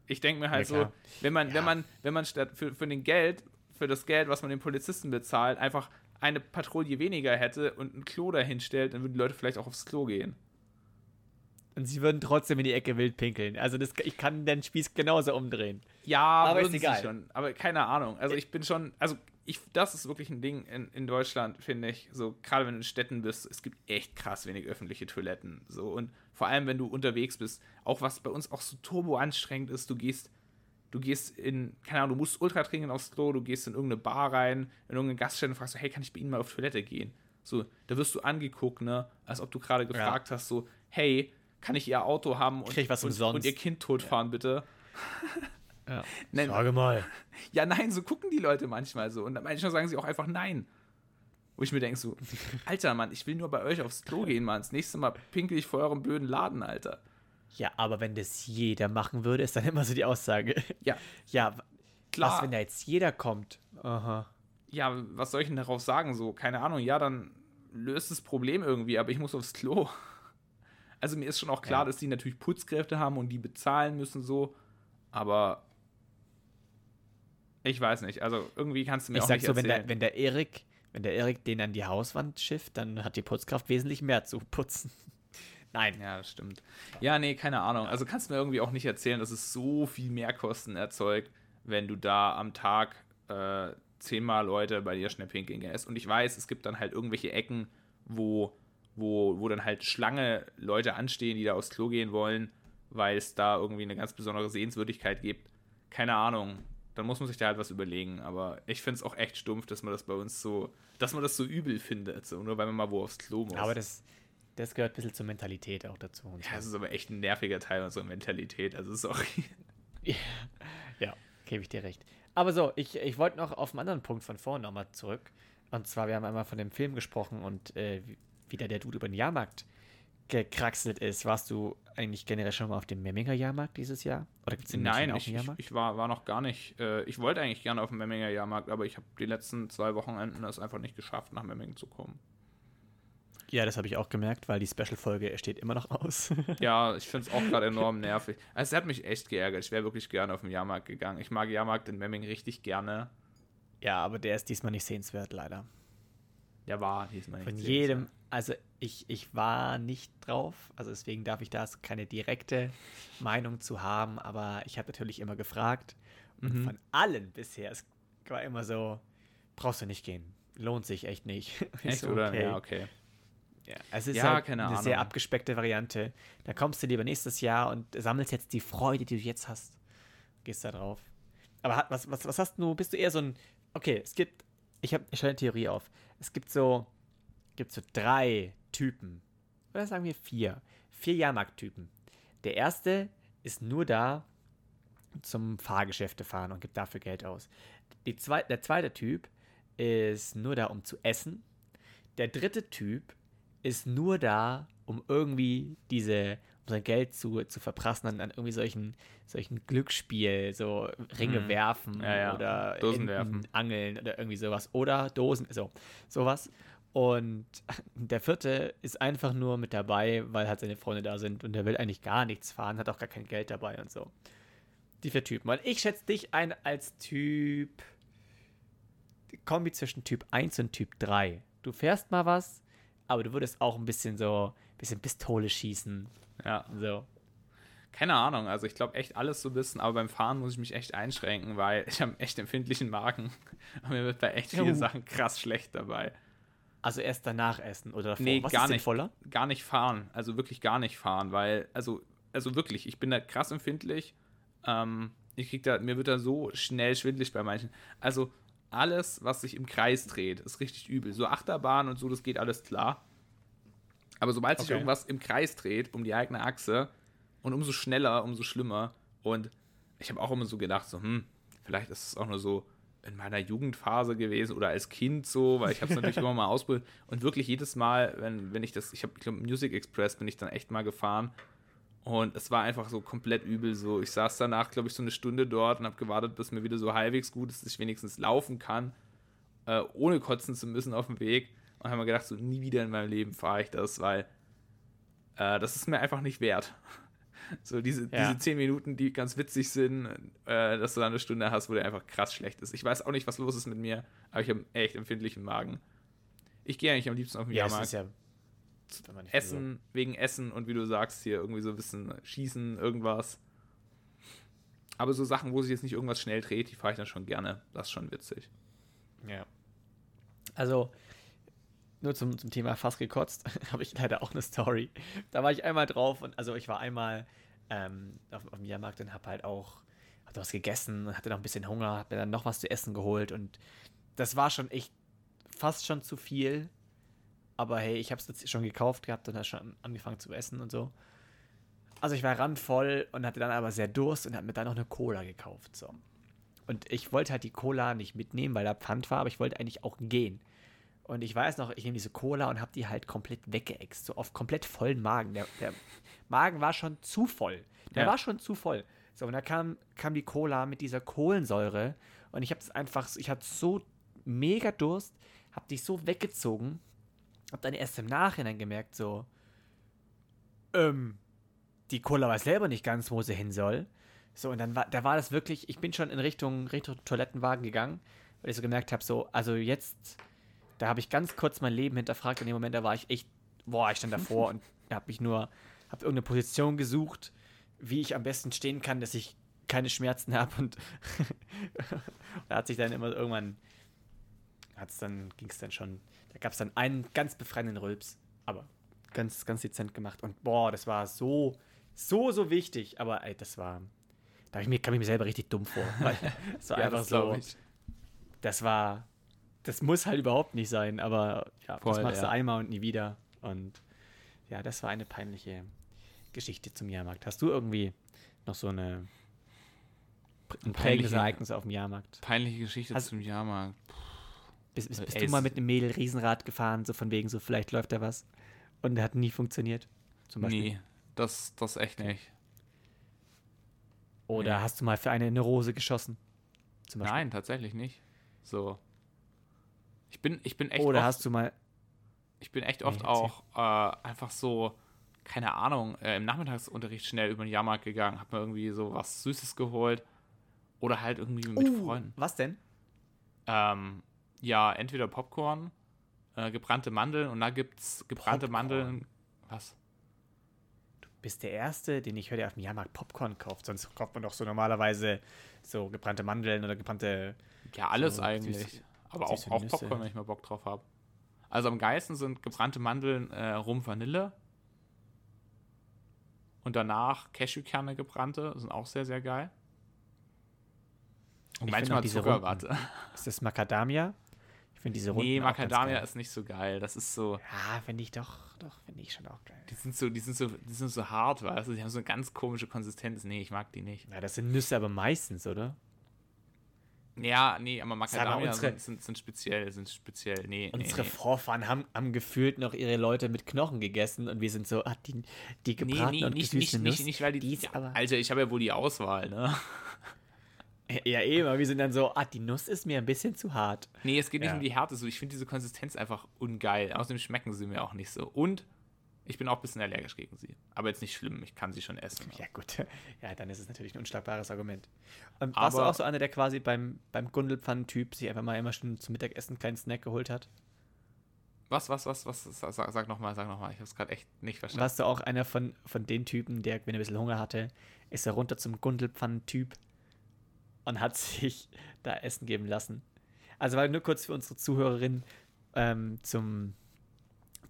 Ich denke mir halt Ja, so, klar. wenn man, Ja. wenn man, wenn man statt für, für den Geld, für das Geld, was man den Polizisten bezahlt, einfach eine Patrouille weniger hätte und ein Klo dahin stellt, dann würden die Leute vielleicht auch aufs Klo gehen. Und sie würden trotzdem in die Ecke wild pinkeln. Also das, ich kann den Spieß genauso umdrehen. Ja, Aber ist egal. schon. Aber keine Ahnung. Also ich bin schon, also ich, das ist wirklich ein Ding in, in Deutschland, finde ich. So, gerade wenn du in Städten bist, es gibt echt krass wenig öffentliche Toiletten. So, und vor allem, wenn du unterwegs bist, auch was bei uns auch so turbo anstrengend ist, du gehst, du gehst in, keine Ahnung, du musst ultra dringend aufs Klo, du gehst in irgendeine Bar rein, in irgendeine Gaststätte und fragst so, hey, kann ich bei Ihnen mal auf Toilette gehen? So, da wirst du angeguckt, ne, als ob du gerade gefragt hast, so, hey, kann ich Ihr Auto haben und, Krieg ich was und, und Ihr Kind totfahren, bitte? *laughs* Ja. *laughs* Nein, Sage mal. ja, nein, so gucken die Leute manchmal so. Und manchmal sagen sie auch einfach nein. Wo ich mir denke so, *laughs* Alter, Mann, ich will nur bei euch aufs Klo gehen, Mann. Das nächste Mal pinkel ich vor eurem blöden Laden, Alter. Ja, aber wenn das jeder machen würde, ist dann immer so die Aussage. Ja, Ja, Klar. was, wenn da jetzt jeder kommt? Aha. ja, was soll ich denn darauf sagen? So, keine Ahnung, ja, dann löst das Problem irgendwie, aber ich muss aufs Klo. Also mir ist schon auch klar, Ja. dass die natürlich Putzkräfte haben und die bezahlen müssen so, aber ich weiß nicht. Also irgendwie kannst du mir Ich auch sag nicht so, wenn erzählen. der, wenn der Erik, wenn der Erik den an die Hauswand schifft, dann hat die Putzkraft wesentlich mehr zu putzen. *laughs* Nein. Ja, das stimmt. Ja, nee, keine Ahnung. Also kannst du mir irgendwie auch nicht erzählen, dass es so viel Mehrkosten erzeugt, wenn du da am Tag äh, zehnmal Leute bei dir schnell pinkeln gehst. Und ich weiß, es gibt dann halt irgendwelche Ecken, wo, wo, wo dann halt Schlange Leute anstehen, die da aufs Klo gehen wollen, weil es da irgendwie eine ganz besondere Sehenswürdigkeit gibt. Keine Ahnung. Dann muss man sich da halt was überlegen. Aber ich finde es auch echt stumpf, dass man das bei uns so, dass man das so übel findet. So, nur weil man mal wo aufs Klo muss. Aber das, das gehört ein bisschen zur Mentalität auch dazu. Ja, so. ist aber echt ein nerviger Teil unserer Mentalität. Also sorry. Ja, gebe ich dir recht. Aber so, ich, ich wollte noch auf einen anderen Punkt von vorhin nochmal zurück. Und zwar, wir haben einmal von dem Film gesprochen und äh, wie- wie da der Dude über den Jahrmarkt gekraxelt ist. Warst du eigentlich generell schon mal auf dem Memminger Jahrmarkt dieses Jahr? Oder gibt es in München Nein, auch ich, Jahrmarkt? ich war, war noch gar nicht. Äh, ich wollte eigentlich gerne auf den Memminger Jahrmarkt, aber ich habe die letzten zwei Wochenenden es einfach nicht geschafft, nach Memmingen zu kommen. ja, das habe ich auch gemerkt, weil die Special-Folge steht immer noch aus. *laughs* Ja, ich finde es auch gerade enorm nervig. Also, es hat mich echt geärgert. Ich wäre wirklich gerne auf den Jahrmarkt gegangen. Ich mag Jahrmarkt in Memmingen richtig gerne. ja, aber der ist diesmal nicht sehenswert, leider. Ja, war diesmal nicht. Von sehr jedem, also ich, ich war nicht drauf, also deswegen darf ich da keine direkte Meinung zu haben, aber ich habe natürlich immer gefragt und Mhm. von allen bisher, es war immer so, brauchst du nicht gehen, lohnt sich echt nicht. *laughs* Ich Echt, so, oder? Ja, okay. Ja, es ist Ja, halt keine eine sehr Ahnung. abgespeckte Variante. Da kommst du lieber nächstes Jahr und sammelst jetzt die Freude, die du jetzt hast. Gehst da drauf. Aber was, was, was hast du? Bist du eher so ein. Okay, es gibt. Ich habe eine Theorie auf. Es gibt so. Gibt so drei Typen. Oder sagen wir vier. Vier Jahrmarkttypen. Der erste ist nur da zum Fahrgeschäfte fahren und gibt dafür Geld aus. Zwei, der zweite Typ ist nur da, um zu essen. Der dritte Typ ist nur da, um irgendwie diese, sein Geld zu, zu verprassen an, an irgendwie solchen, solchen Glücksspiel, so Ringe Mhm. werfen Ja, ja. oder Dosen Enten werfen. angeln oder irgendwie sowas. Oder Dosen, so, sowas. Und *laughs* der vierte ist einfach nur mit dabei, weil halt seine Freunde da sind und der will eigentlich gar nichts fahren, hat auch gar kein Geld dabei und so. Die vier Typen. Und ich schätze dich ein als Typ. Kombi zwischen Typ 1 und Typ 3. Du fährst mal was, aber du würdest auch ein bisschen so, ein bisschen Pistole schießen. Ja. So. Keine Ahnung, also ich glaube echt alles so ein bisschen, aber beim Fahren muss ich mich echt einschränken, weil *laughs* ich habe echt empfindlichen Magen. *laughs* Und mir wird bei echt viele Ja. Sachen krass schlecht dabei. Also erst danach essen oder davor. Nee, was gar nicht. sinnvoller? Gar nicht fahren, also wirklich gar nicht fahren, weil, also, also wirklich, ich bin da krass empfindlich. Ähm, ich krieg da, mir wird da so schnell schwindlig bei manchen. Also alles, was sich im Kreis dreht, ist richtig übel. So Achterbahn und so, das geht alles klar. Aber sobald sich Okay. irgendwas im Kreis dreht, um die eigene Achse, und umso schneller, umso schlimmer. Und ich habe auch immer so gedacht, so, hm, vielleicht ist es auch nur so in meiner Jugendphase gewesen oder als Kind so, weil ich habe es natürlich *laughs* immer mal ausprobiert. Und wirklich jedes Mal, wenn, wenn ich das, ich habe, ich glaube, Music Express bin ich dann echt mal gefahren. Und es war einfach so komplett übel. So, ich saß danach, glaube ich, so eine Stunde dort und habe gewartet, bis mir wieder so halbwegs gut ist, dass ich wenigstens laufen kann, äh, ohne kotzen zu müssen auf dem Weg. Und habe mir gedacht, so nie wieder in meinem Leben fahre ich das, weil äh, das ist mir einfach nicht wert. *laughs* So diese, Ja. diese zehn Minuten, die ganz witzig sind, äh, dass du dann eine Stunde hast, wo der einfach krass schlecht ist. Ich weiß auch nicht, was los ist mit mir, aber ich habe einen echt empfindlichen Magen. Ich gehe eigentlich am liebsten auf den Ja, Jahrmarkt. ist ja. Essen, wegen Essen und wie du sagst, hier irgendwie so ein bisschen schießen, irgendwas. Aber so Sachen, wo sich jetzt nicht irgendwas schnell dreht, die fahre ich dann schon gerne. Das ist schon witzig. Ja. Also, nur zum, zum Thema fast gekotzt, *laughs* habe ich leider auch eine Story. Da war ich einmal drauf und also ich war einmal ähm, auf, auf dem Jahrmarkt und habe halt auch hab was gegessen und hatte noch ein bisschen Hunger, habe mir dann noch was zu essen geholt und das war schon echt fast schon zu viel. Aber hey, ich habe es jetzt schon gekauft gehabt und habe schon angefangen zu essen und so. Also ich war randvoll und hatte dann aber sehr Durst und habe mir dann noch eine Cola gekauft. So. Und ich wollte halt die Cola nicht mitnehmen, weil da Pfand war, aber ich wollte eigentlich auch gehen. Und ich weiß noch, ich nehme diese Cola und habe die halt komplett weggeext, so auf komplett vollen Magen. Der, der Magen war schon zu voll. Der Ja. war schon zu voll. So, und da kam, kam die Cola mit dieser Kohlensäure und ich habe es einfach, ich hatte so mega Durst, habe die so weggezogen, habe dann erst im Nachhinein gemerkt, so, ähm, die Cola weiß selber nicht ganz, wo sie hin soll. So, und dann war, da war das wirklich, ich bin schon in Richtung, Richtung Toilettenwagen gegangen, weil ich so gemerkt habe, so, also jetzt, da habe ich ganz kurz mein Leben hinterfragt. In dem Moment, da war ich echt, boah, ich stand davor und *laughs* habe mich nur, habe irgendeine Position gesucht, wie ich am besten stehen kann, dass ich keine Schmerzen habe und *laughs* da hat sich dann immer irgendwann, hat's dann, ging es dann schon, da gab es dann einen ganz befreienden Rülps, aber ganz, ganz dezent gemacht und boah, das war so, so, so wichtig, aber ey, das war, da ich mir, kam ich mir selber richtig dumm vor, weil *laughs* es war Ja, einfach so, ich. das war, das muss halt überhaupt nicht sein, aber ja, das Voll, machst du ja. einmal und nie wieder. Und ja, das war eine peinliche Geschichte zum Jahrmarkt. Hast du irgendwie noch so eine ein prägendes Peinliche- Ereignis auf dem Jahrmarkt? Peinliche Geschichte Also- zum Jahrmarkt. Bist, bist, bist Ey, du es- mal mit einem Mädel Riesenrad gefahren, so von wegen so, vielleicht läuft da was und hat nie funktioniert? Zum Beispiel. Nee, das, das echt nicht. Oder nee. hast du mal für eine eine Rose geschossen? Nein, tatsächlich nicht. So. Ich bin, ich bin echt Oder oft, hast du mal. ich bin echt oft Nee, auch äh, einfach so, keine Ahnung, äh, im Nachmittagsunterricht schnell über den Jahrmarkt gegangen, hab mir irgendwie so was Süßes geholt. Oder halt irgendwie mit Uh, Freunden. Was denn? Ähm, ja, entweder Popcorn, äh, gebrannte Mandeln und da gibt es gebrannte Popcorn. Mandeln. Was? Bist der Erste, den ich höre, der auf dem Jahrmarkt Popcorn kauft. Sonst kauft man doch so normalerweise so gebrannte Mandeln oder gebrannte. Ja, alles So, eigentlich. süße- Aber auch, auch Nüsse. Popcorn, wenn ich mal Bock drauf habe. Also am geilsten sind gebrannte Mandeln, äh, Rum Vanille. Und danach Cashewkerne gebrannte, sind auch sehr, sehr geil. Und Ich manchmal Zuckerwatte. Ist das Macadamia? Ich finde diese Runden Nee, Macadamia ist nicht so geil. Das ist so, Ja, finde ich doch, doch, finde ich schon auch geil. die sind so, die sind so, die sind so hart, weißt du? Die haben so eine ganz komische Konsistenz. Nee, ich mag die nicht. Ja, das sind Nüsse aber meistens, oder? Ja, nee, aber Macadamia unsere- sind, sind, sind speziell, sind speziell. Nee, nee, Unsere nee. Vorfahren haben, haben gefühlt noch ihre Leute mit Knochen gegessen und wir sind so, ah, die, die Nee, gebratene nee, und nicht, nicht, Nuss, nicht, nicht, weil die, die ist aber, Alter, ich habe ja wohl die Auswahl, ne? Ja, eben, aber wir sind dann so, ah, die Nuss ist mir ein bisschen zu hart. Nee, es geht nicht Ja. um die Härte, so ich finde diese Konsistenz einfach ungeil. Außerdem schmecken sie mir auch nicht so. Und ich bin auch ein bisschen allergisch gegen sie. Aber jetzt nicht schlimm, ich kann sie schon essen. Ja, gut. *laughs* Ja, dann ist es natürlich ein unschlagbares Argument. Und warst du auch so einer, der quasi beim, beim Gundelpfannen-Typ sich einfach mal immer schon zum Mittagessen einen kleinen Snack geholt hat? Was, was, was, was? Sag, sag, sag nochmal, sag nochmal. Ich habe es gerade echt nicht verstanden. Warst du auch einer von, von den Typen, der, wenn er ein bisschen Hunger hatte, ist er runter zum Gundelpfannen-Typ und hat *laughs* sich da Essen geben lassen? Also, weil nur kurz für unsere Zuhörerinnen ähm, zum,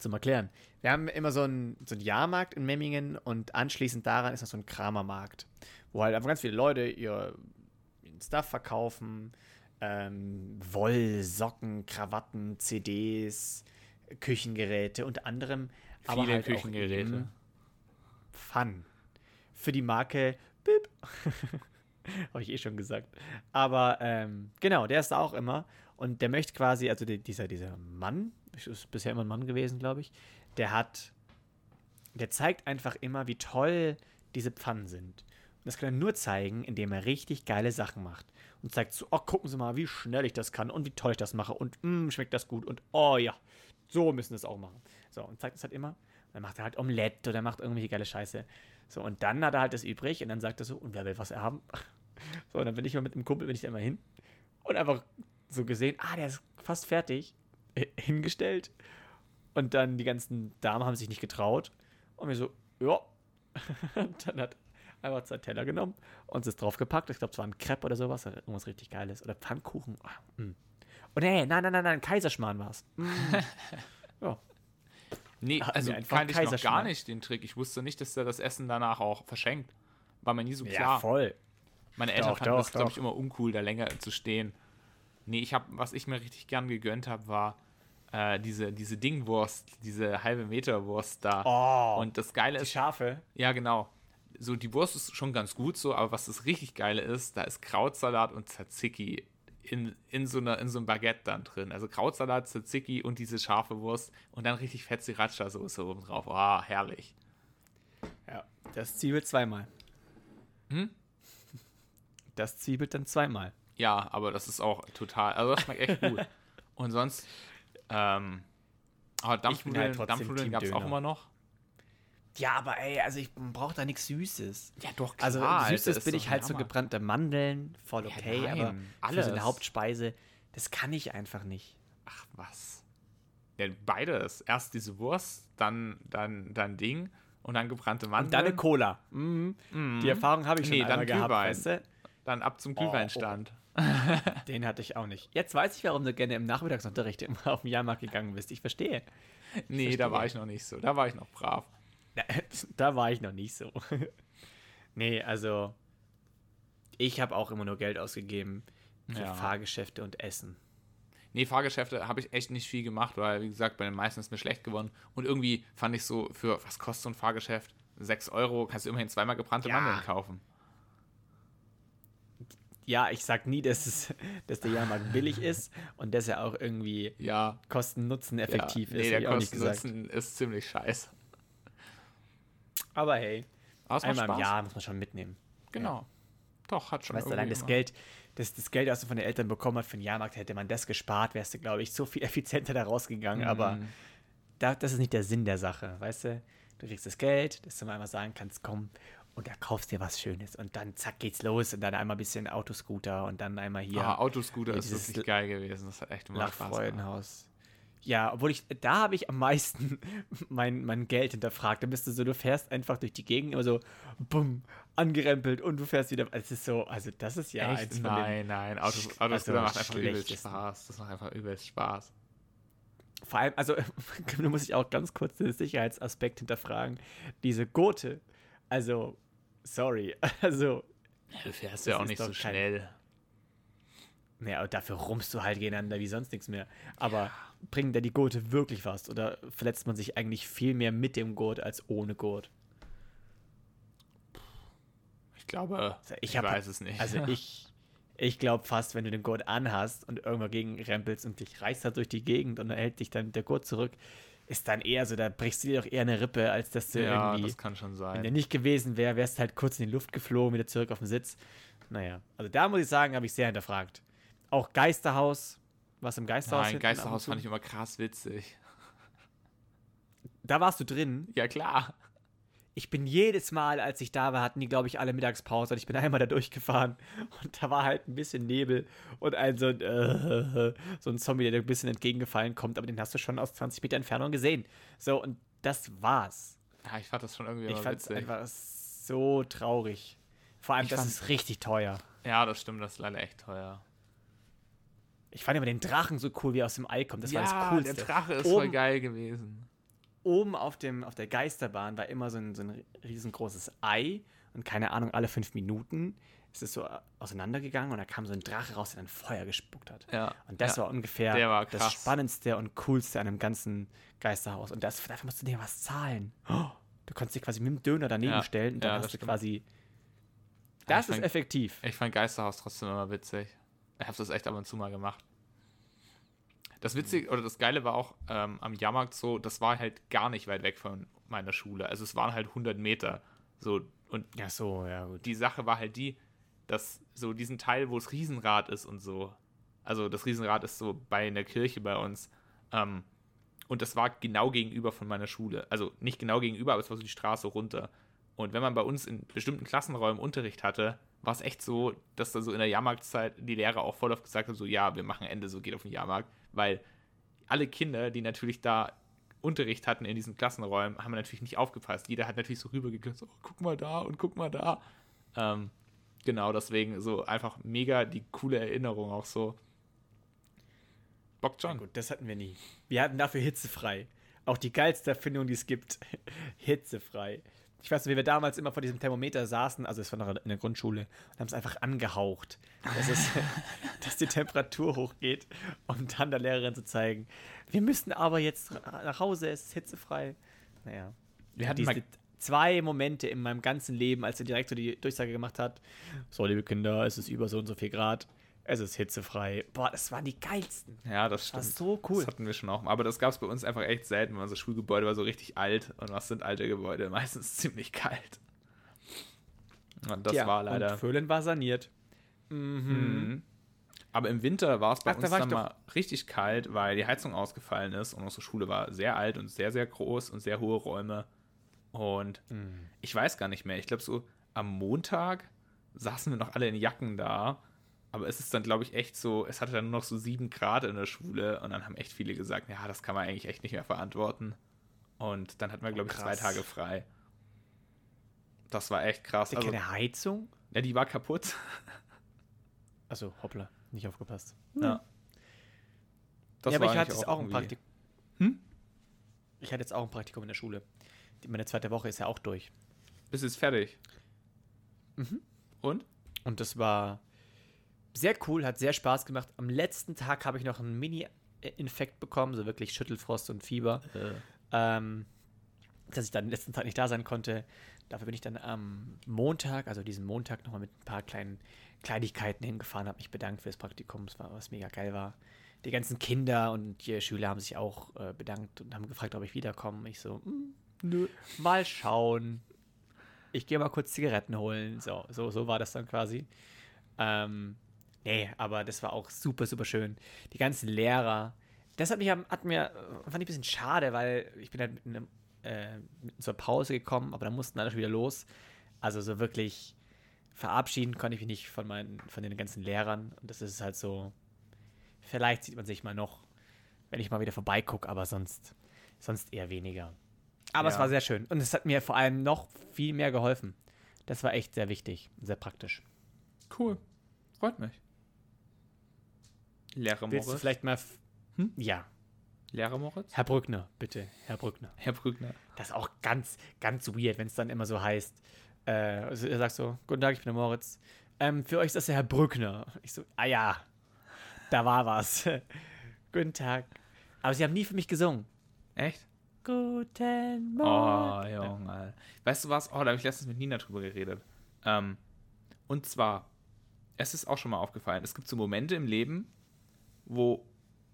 zum Erklären. Wir haben immer so einen, so einen Jahrmarkt in Memmingen und anschließend daran ist noch so ein Kramermarkt, wo halt einfach ganz viele Leute ihr, ihren Stuff verkaufen. Ähm, Woll, Socken, Krawatten, CDs, Küchengeräte, unter anderem aber Viele halt auch Küchengeräte. Fun. Für die Marke Bip. *laughs* Habe ich eh schon gesagt. Aber ähm, genau, der ist da auch immer. Und der möchte quasi, also die, dieser, dieser Mann, ist bisher immer ein Mann gewesen, glaube ich, der hat, der zeigt einfach immer, wie toll diese Pfannen sind. Und das kann er nur zeigen, indem er richtig geile Sachen macht. Und zeigt so, oh, gucken Sie mal, wie schnell ich das kann und wie toll ich das mache. Und mm, schmeckt das gut. Und oh ja, so müssen wir es auch machen. So, und zeigt es halt immer. Und dann macht er halt Omelette oder macht irgendwelche geile Scheiße. So, und dann hat er halt das übrig und dann sagt er so, und wer will was haben? *laughs* So, und dann bin ich mal mit einem Kumpel, bin ich da immer hin und einfach so gesehen, ah, der ist fast fertig, hingestellt. Und dann die ganzen Damen haben sich nicht getraut. Und mir so, ja. *laughs* Dann hat einfach zwei Teller genommen und es ist draufgepackt. Ich glaube, es war ein Crepe oder sowas, oder irgendwas richtig Geiles. Oder Pfannkuchen. Ah, mm. Und nee, nein, nein, nein, nein, Kaiserschmarrn war es. Mm. *laughs* ja. Nee, also wir kannte ich noch gar nicht den Trick. Ich wusste nicht, dass er das Essen danach auch verschenkt. War mir nie so ja, klar. voll. Meine Eltern Doch, fanden doch, das, glaube ich, immer uncool, da länger zu stehen. Nee, ich habe, was ich mir richtig gern gegönnt habe, war äh, diese, diese Dingwurst, diese halbe Meter Wurst da. Oh, Und das Geile die ist, Schafe. ja genau, so die Wurst ist schon ganz gut so, aber was das richtig Geile ist, da ist Krautsalat und Tzatziki in, in, so einer, in so einem Baguette dann drin. Also Krautsalat, Tzatziki und diese scharfe Wurst und dann richtig fett Sriracha-Soße oben drauf. Ah, herrlich. Ja, das zwiebelt zweimal. Hm? Das zwiebelt dann zweimal. Ja, aber das ist auch total, also das schmeckt echt gut. *laughs* Und sonst, ähm, aber bin Dampfnudeln, halt Dampfnudeln gab es auch immer noch. Ja, aber ey, also ich brauche da nichts Süßes. Ja, doch, Also Süßes bin ich halt so gebracht. gebrannte Mandeln, voll Ja, okay, nein, aber für so alles. eine Hauptspeise, das kann ich einfach nicht. Ach, was? Ja, beides. Erst diese Wurst, dann, dann, dann Ding und dann gebrannte Mandeln. Und dann eine Cola. Mhm. Die Erfahrung habe ich schon Nee, einmal dann gehabt, weißt du? Dann ab zum Oh, Glühweinstand. *laughs* Den hatte ich auch nicht. Jetzt weiß ich, warum du gerne im Nachmittagsunterricht *laughs* immer auf den Jahrmarkt gegangen bist. Ich verstehe. Nee, da verstehe. war ich noch nicht so. Da war ich noch brav. Da *laughs* war ich noch nicht so. nee, also ich habe auch immer nur Geld ausgegeben für Ja. Fahrgeschäfte und Essen. Nee, Fahrgeschäfte habe ich echt nicht viel gemacht, weil, wie gesagt, bei den meisten ist mir schlecht geworden. Und irgendwie fand ich so, für was kostet so ein Fahrgeschäft? 6 Euro, kannst du immerhin zweimal gebrannte Ja. Mandeln kaufen. Ja, ich sag nie, dass, es, *laughs* dass der Jahrmarkt billig ist und dass er auch irgendwie Ja. Kosten-Nutzen effektiv ja. ist. Nee, hab ich der. Kosten-Nutzen ist ziemlich scheiße. Aber hey, Aber einmal im Spaß. Jahr muss man schon mitnehmen. Genau. Doch, hat schon Weißt du, allein das immer- Geld, das, das Geld, was du von den Eltern bekommen hast für den Jahrmarkt, hätte man das gespart, wärst du, glaube ich, so viel *laughs* effizienter da rausgegangen. Aber Mhm. da, das ist nicht der Sinn der Sache, weißt du? Du kriegst das Geld, dass du mal einmal sagen kannst, komm, und da kaufst dir was Schönes. Und dann zack geht's los und dann einmal ein bisschen Autoscooter und dann einmal hier Ah, Autoscooter ist wirklich geil gewesen. Das hat echt immer Spaß gemacht. Lachfreudenhaus. Ja, obwohl ich, da habe ich am meisten *laughs* mein, mein Geld hinterfragt. Da bist du so, du fährst einfach durch die Gegend, immer so, bumm, angerempelt und du fährst wieder. Es ist so, also das ist ja Echt? eins von Nein, nein, Autos, Autos also macht einfach übelst. Spaß. Das macht einfach übelst Spaß. vor allem, also *laughs* da muss ich auch ganz kurz den Sicherheitsaspekt hinterfragen. Diese Gurte, also, sorry, *laughs* also, Du fährst ja auch nicht so schnell. naja, und dafür rummst du halt gegeneinander wie sonst nichts mehr. Aber bringt da die Gurte wirklich was? Oder verletzt man sich eigentlich viel mehr mit dem Gurt als ohne Gurt? Ich glaube, Also ich, ich hab- weiß es nicht. Also *laughs* ich, ich glaube fast, wenn du den Gurt anhast und irgendwann gegen rempelst und dich reißt halt durch die Gegend und dann hält dich dann der Gurt zurück, ist dann eher so, da brichst du dir doch eher eine Rippe, als dass du ja, irgendwie, das kann schon wenn der sein. nicht gewesen wäre, wärst halt kurz in die Luft geflogen, wieder zurück auf den Sitz. Naja, also da muss ich sagen, habe ich sehr hinterfragt. Auch Geisterhaus, was im Geisterhaus? Nein, Geisterhaus fand ich immer krass witzig. Da warst du drin. Ja, klar. Ich bin jedes Mal, als ich da war, hatten die, glaube ich, alle Mittagspause und ich bin *laughs* einmal da durchgefahren und da war halt ein bisschen Nebel und ein so ein, äh, so ein Zombie, der dir ein bisschen entgegengefallen kommt, aber den hast du schon aus 20 Meter Entfernung gesehen. So, und das war's. Ja, ich fand das schon irgendwie Ich fand es einfach so traurig. Vor allem, Ich das ist richtig teuer. Ja, das stimmt, das ist leider echt teuer. Ich fand immer den Drachen so cool, wie er aus dem Ei kommt. Das war ja, das Coolste. der Drache ist Oben- voll geil gewesen. Oben auf, dem, auf der Geisterbahn war immer so ein, so ein riesengroßes Ei und keine Ahnung, alle fünf Minuten ist es so auseinandergegangen und da kam so ein Drache raus, der dann Feuer gespuckt hat. Ja. Und das ja. war ungefähr war das. Spannendste und Coolste an einem ganzen Geisterhaus. Und das, dafür musst du dir was zahlen. Oh, *gasps* du konntest dich quasi mit dem Döner daneben Ja, stellen und dann hast du stimmt. quasi. Das ich ist fand- effektiv. Ich fand Geisterhaus trotzdem immer witzig. Ich habe das echt ab und zu mal gemacht. Das Witzige oder das Geile war auch ähm, am Jahrmarkt so, das war halt gar nicht weit weg von meiner Schule. Also es waren halt 100 Meter. So, und Ja, so, ja, gut. die Sache war halt die, dass so diesen Teil, wo das Riesenrad ist und so, also das Riesenrad ist so bei einer Kirche bei uns, ähm, und das war genau gegenüber von meiner Schule. Also nicht genau gegenüber, aber es war so die Straße runter. Und wenn man bei uns in bestimmten Klassenräumen Unterricht hatte, war es echt so, dass da so in der Jahrmarktzeit die Lehrer auch voll oft gesagt haben, so ja, wir machen Ende, so geht auf den Jahrmarkt, weil alle Kinder, die natürlich da Unterricht hatten in diesen Klassenräumen, haben natürlich nicht aufgepasst. Jeder hat natürlich so rübergeguckt, so, oh, guck mal da und guck mal da. Ähm, genau, deswegen so einfach mega die coole Erinnerung auch so. Bockt Ja, schon. gut, das hatten wir nie. Wir hatten dafür hitzefrei. Auch die geilste Erfindung, die es gibt. *laughs* hitzefrei. Ich weiß wie wir damals immer vor diesem Thermometer saßen, also es war noch in der Grundschule, und haben es einfach angehaucht, dass, es, *laughs* *laughs* dass die Temperatur hochgeht, um dann der Lehrerin zu zeigen, wir müssen aber jetzt nach Hause, es ist hitzefrei. Naja. Wir hatten diese zwei Momente in meinem ganzen Leben, als der Direktor die Durchsage gemacht hat, so, liebe Kinder, es ist über so und so viel Grad, es ist hitzefrei. Boah, das waren die geilsten. Ja, das stimmt. so cool. Das hatten wir schon auch. mal. Aber das gab es bei uns einfach echt selten, weil unser Schulgebäude war so richtig alt. Und was sind alte Gebäude? *laughs* Meistens ziemlich kalt. Und das Tja, war leider. Und Föhlen war saniert. Mhm. Aber im Winter war es bei Ach, da uns war dann mal richtig kalt, weil die Heizung ausgefallen ist und unsere Schule war sehr alt und sehr, sehr groß und sehr hohe Räume. Und Mhm. ich weiß gar nicht mehr. Ich glaube, so am Montag saßen wir noch alle in Jacken da. Aber es ist dann, glaube ich, echt so, es hatte dann nur noch so sieben Grad in der Schule und dann haben echt viele gesagt, ja, das kann man eigentlich echt nicht mehr verantworten. Und dann hatten wir, glaube ich, zwei krass. Tage frei. Das war echt krass. Also, keine Heizung? ja, die war kaputt. Also, hoppla, nicht aufgepasst. Ja. Das ja, aber ich hatte jetzt auch ein Praktikum. Hm? Ich hatte jetzt auch ein Praktikum in der Schule. Meine zweite Woche ist ja auch durch. Bist jetzt fertig? Mhm. Und? Und das war sehr cool, hat sehr Spaß gemacht. Am letzten Tag habe ich noch einen Mini-Infekt bekommen, so wirklich Schüttelfrost und Fieber. ähm, dass ich dann den letzten Tag nicht da sein konnte. Dafür bin ich dann am Montag, also diesen Montag, nochmal mit ein paar kleinen Kleinigkeiten hingefahren, habe mich bedankt für das Praktikum, es war, was mega geil war. Die ganzen Kinder und die Schüler haben sich auch äh, bedankt und haben gefragt, ob ich wiederkomme. Ich so, "Hm, nö, mal schauen. Ich gehe mal kurz Zigaretten holen. So, so, so war das dann quasi. Ähm, nee, aber das war auch super, super schön. Die ganzen Lehrer. Das hat, mich, hat mir, fand ich ein bisschen schade, weil ich bin halt mit, einem, äh, zur Pause gekommen, aber dann mussten alle schon wieder los. Also so wirklich verabschieden konnte ich mich nicht von, meinen, von den ganzen Lehrern. Und das ist halt so, vielleicht sieht man sich mal noch. wenn ich mal wieder vorbeigucke, aber sonst, sonst eher weniger. Aber es Ja. war sehr schön. Und es hat mir vor allem noch viel mehr geholfen. Das war echt sehr wichtig, sehr praktisch. Cool. Freut mich. Lehrer Willst du Moritz. vielleicht mal. Hm? Ja, Lehrer Moritz? Herr Brückner, bitte, Herr Brückner. Herr Brückner. Das ist auch ganz, ganz weird, wenn es dann immer so heißt. Äh, also er sagt so: Guten Tag, ich bin der Moritz. Ähm, für euch ist das der Herr Brückner. Ich so: Ah ja, da war was. *laughs* Guten Tag. Aber sie haben nie für mich gesungen. Echt? Guten Oh, Morgen. Junge. Weißt du was? Oh, da habe ich letztens mit Nina drüber geredet. Ähm, und zwar, es ist auch schon mal aufgefallen, es gibt so Momente im Leben, wo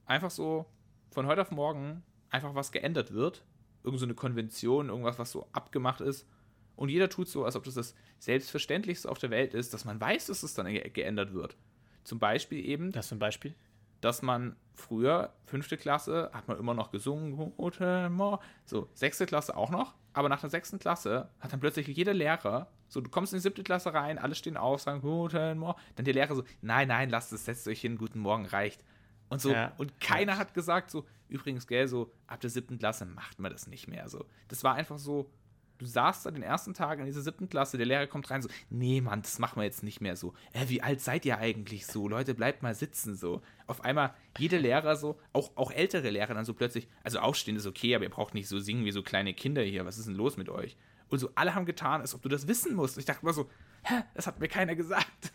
einfach so von heute auf morgen einfach was geändert wird. Irgend so eine Konvention, irgendwas, was so abgemacht ist. Und jeder tut so, als ob das das Selbstverständlichste auf der Welt ist, dass man weiß, dass es dann ge geändert wird. Zum Beispiel eben, Das zum Beispiel. dass man früher, fünfte Klasse, hat man immer noch gesungen, Guten Morgen. So, sechste Klasse auch noch, aber nach der sechsten Klasse hat dann plötzlich jeder Lehrer, so, du kommst in die siebte Klasse rein, alle stehen auf, sagen Guten Morgen. Dann der Lehrer so, nein, nein, lasst es, setzt euch hin, Guten Morgen reicht. Und so, Ja. und keiner hat gesagt, so, übrigens, gell, so, ab der siebten Klasse macht man das nicht mehr. So, das war einfach so, du saßt da den ersten Tag in dieser siebten Klasse, der Lehrer kommt rein, so, nee, Mann, das machen wir jetzt nicht mehr so. Äh, wie alt seid ihr eigentlich so? Leute, bleibt mal sitzen so. Auf einmal, jede Lehrer so, auch, auch ältere Lehrer dann so plötzlich, also aufstehen ist okay, aber ihr braucht nicht so singen wie so kleine Kinder hier. Was ist denn los mit euch? Und so, alle haben getan, als ob du das wissen musst. Ich dachte mal so, hä, das hat mir keiner gesagt.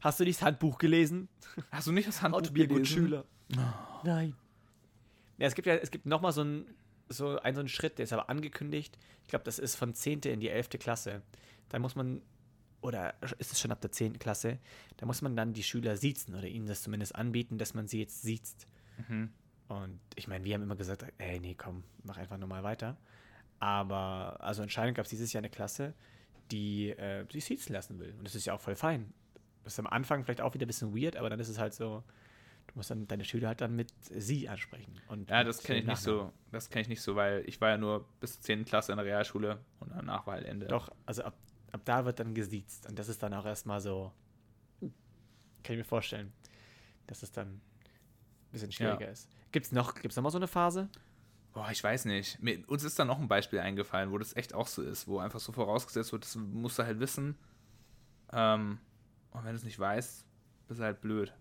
Hast du nicht das Handbuch gelesen? Hast du nicht das Handbuch How to be a good gelesen? Schüler. Nein. Ja, es gibt ja, es gibt nochmal so einen so einen, so einen Schritt, der ist aber angekündigt. Ich glaube, das ist von 10. in die 11. Klasse. Da muss man, oder ist es schon ab der 10. Klasse, da muss man dann die Schüler siezen oder ihnen das zumindest anbieten, dass man sie jetzt siezt. Mhm. Und ich meine, wir haben immer gesagt, ey, nee, komm, mach einfach normal weiter. Aber, also anscheinend gab es dieses Jahr eine Klasse, die äh, sich siezen lassen will. Und das ist ja auch voll fein. Das ist am Anfang vielleicht auch wieder ein bisschen weird, aber dann ist es halt so, du musst dann deine Schüler halt dann mit sie ansprechen. Und Ja, das kenne ich nicht so. Das kenne ich nicht so, weil ich war ja nur bis zur 10. Klasse in der Realschule und danach war halt Ende. Doch, also ab, ab da wird dann gesiezt. Und das ist dann auch erstmal so, kann ich mir vorstellen, dass es dann ein bisschen schwieriger ist. Gibt's noch, gibt's noch mal so eine Phase? Boah, ich weiß nicht. Mir, uns ist da noch ein Beispiel eingefallen, wo das echt auch so ist, wo einfach so vorausgesetzt wird, das musst du halt wissen. Ähm, und wenn du es nicht weißt, bist du halt blöd.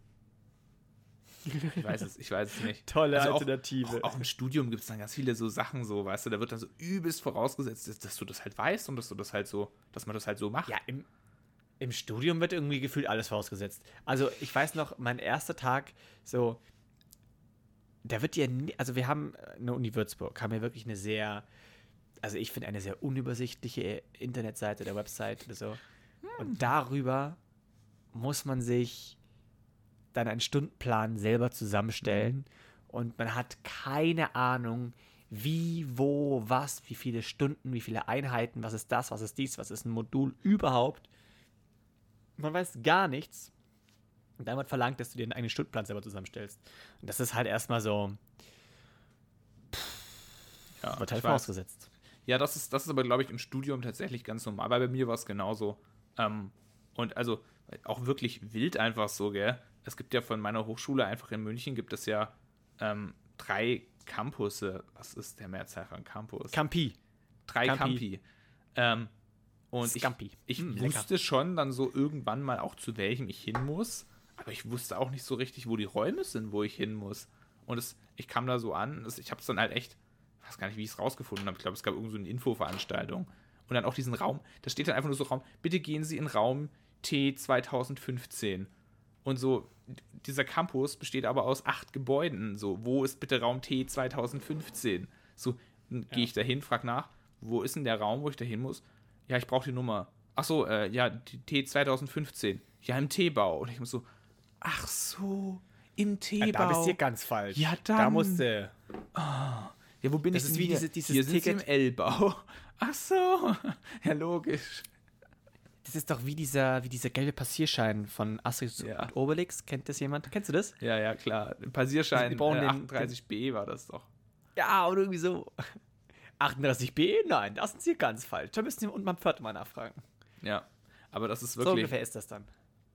Ich weiß es, ich weiß es nicht. *laughs* Tolle Also Alternative. Auch, auch im Studium gibt es dann ganz viele so Sachen, so, weißt du, da wird dann so übelst vorausgesetzt, dass, dass du das halt weißt und dass du das halt so, dass man das halt so macht. Ja, im, im Studium wird irgendwie gefühlt alles vorausgesetzt. Also ich weiß noch, mein erster Tag, so, da wird ja, nie- also wir haben eine Uni Würzburg, haben ja wirklich eine sehr, also ich finde eine sehr unübersichtliche Internetseite, der Website oder so. Und darüber muss man sich dann einen Stundenplan selber zusammenstellen und man hat keine Ahnung, wie, wo, was, wie viele Stunden, wie viele Einheiten, was ist das, was ist dies, was ist ein Modul überhaupt. Man weiß gar nichts. Und dann wird verlangt, dass du dir einen eigenen Stundenplan selber zusammenstellst. Und das ist halt erstmal so, ja wird halt vorausgesetzt. Ja, das ist, das ist aber, glaube ich, im Studium tatsächlich ganz normal, weil bei mir war es genauso. Ähm, und also auch wirklich wild einfach so, gell? Es gibt ja von meiner Hochschule einfach in München gibt es ja ähm, drei Campusse. Was ist der Mehrzahl von Campus? Campi. drei Campi. Campi. Ähm, und ich, Scampi. ich Mm, lecker. wusste schon dann so irgendwann mal auch, zu welchem ich hin muss. Aber ich wusste auch nicht so richtig, wo die Räume sind, wo ich hin muss. Und es, ich kam da so an, es, ich habe es dann halt echt, ich weiß gar nicht, wie ich es rausgefunden habe. Ich glaube, es gab irgend so eine Infoveranstaltung. Und dann auch diesen Raum, da steht dann einfach nur so Raum, bitte gehen Sie in Raum T 2015. Und so, dieser Campus besteht aber aus acht Gebäuden. So, wo ist bitte Raum T 2015? So, dann gehe ich da hin, frag nach, wo ist denn der Raum, wo ich da hin muss? Ja, ich brauche die Nummer. Ach so, äh, ja, T 2015. Ja, im T-Bau. Und ich muss so, ach so, im T-Bau. Da bist du ganz falsch. Ja, Da dann. musste. Ja, wo bin Das ich ist denn wie hier? diese- dieses hier sie im Ticket. L-Bau. *laughs* Ach so, ja, logisch. Das ist doch wie dieser, wie dieser gelbe Passierschein von Asterix Ja. und Obelix. Kennt das jemand? Kennst du das? Ja, ja, klar. Passierschein äh, den- 38b war das doch. Ja, oder irgendwie so. 38b? Nein, das sind Sie ganz falsch. Da müssen Sie unten beim Pferd mal nachfragen. Ja, aber das ist So wirklich. ungefähr ist das dann.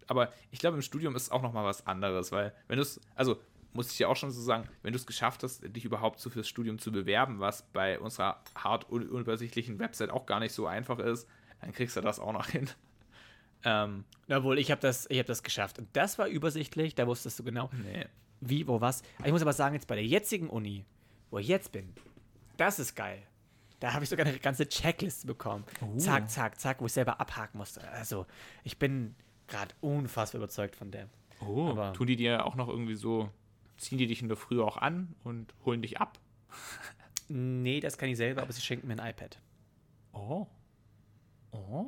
aber ich glaube, im Studium ist auch noch mal was anderes, weil wenn du es, also muss ich ja auch schon so sagen, wenn du es geschafft hast, dich überhaupt so fürs Studium zu bewerben, was bei unserer hart un unübersichtlichen Website auch gar nicht so einfach ist, dann kriegst du das auch noch hin. Ähm, Jawohl, ich habe das, ich hab das geschafft. Und das war übersichtlich, da wusstest du genau, nee. wie, wo, was. Ich muss aber sagen, jetzt bei der jetzigen Uni, wo ich jetzt bin, das ist geil. Da habe ich sogar eine ganze Checkliste bekommen. Zack, zack, zack, wo ich selber abhaken musste. Also, ich bin gerade unfassbar überzeugt von der. Oh, Aber- tun die dir auch noch irgendwie so, ziehen die dich in der Früh auch an und holen dich ab? Nee, das kann ich selber, aber sie schenken mir ein iPad. Oh. Oh.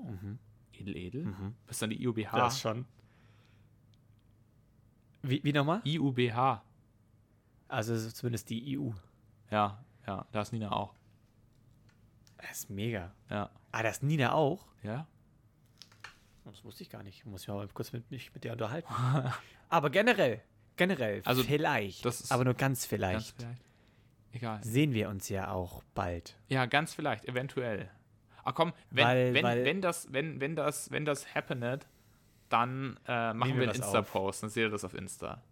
Edel, edel. Was ist dann die IUBH? Mhm. schon. Wie, wie nochmal? IUBH. Also zumindest die EU. Ja, ja, da ist Nina auch. Das ist mega. Ja. Ah, das ist Nina auch? Ja? Das wusste ich gar nicht. Muss ich mal kurz mit, mich mit der unterhalten. *laughs* aber generell, generell, Also, vielleicht, das ist- aber nur ganz Ganz vielleicht, vielleicht. Egal. sehen wir uns ja auch bald. Ja, ganz vielleicht, eventuell. Ach komm, wenn, Weil- wenn, weil- wenn das, wenn, wenn das, wenn das happenet, dann äh, machen wir einen Insta-Post, dann seht ihr das auf Insta.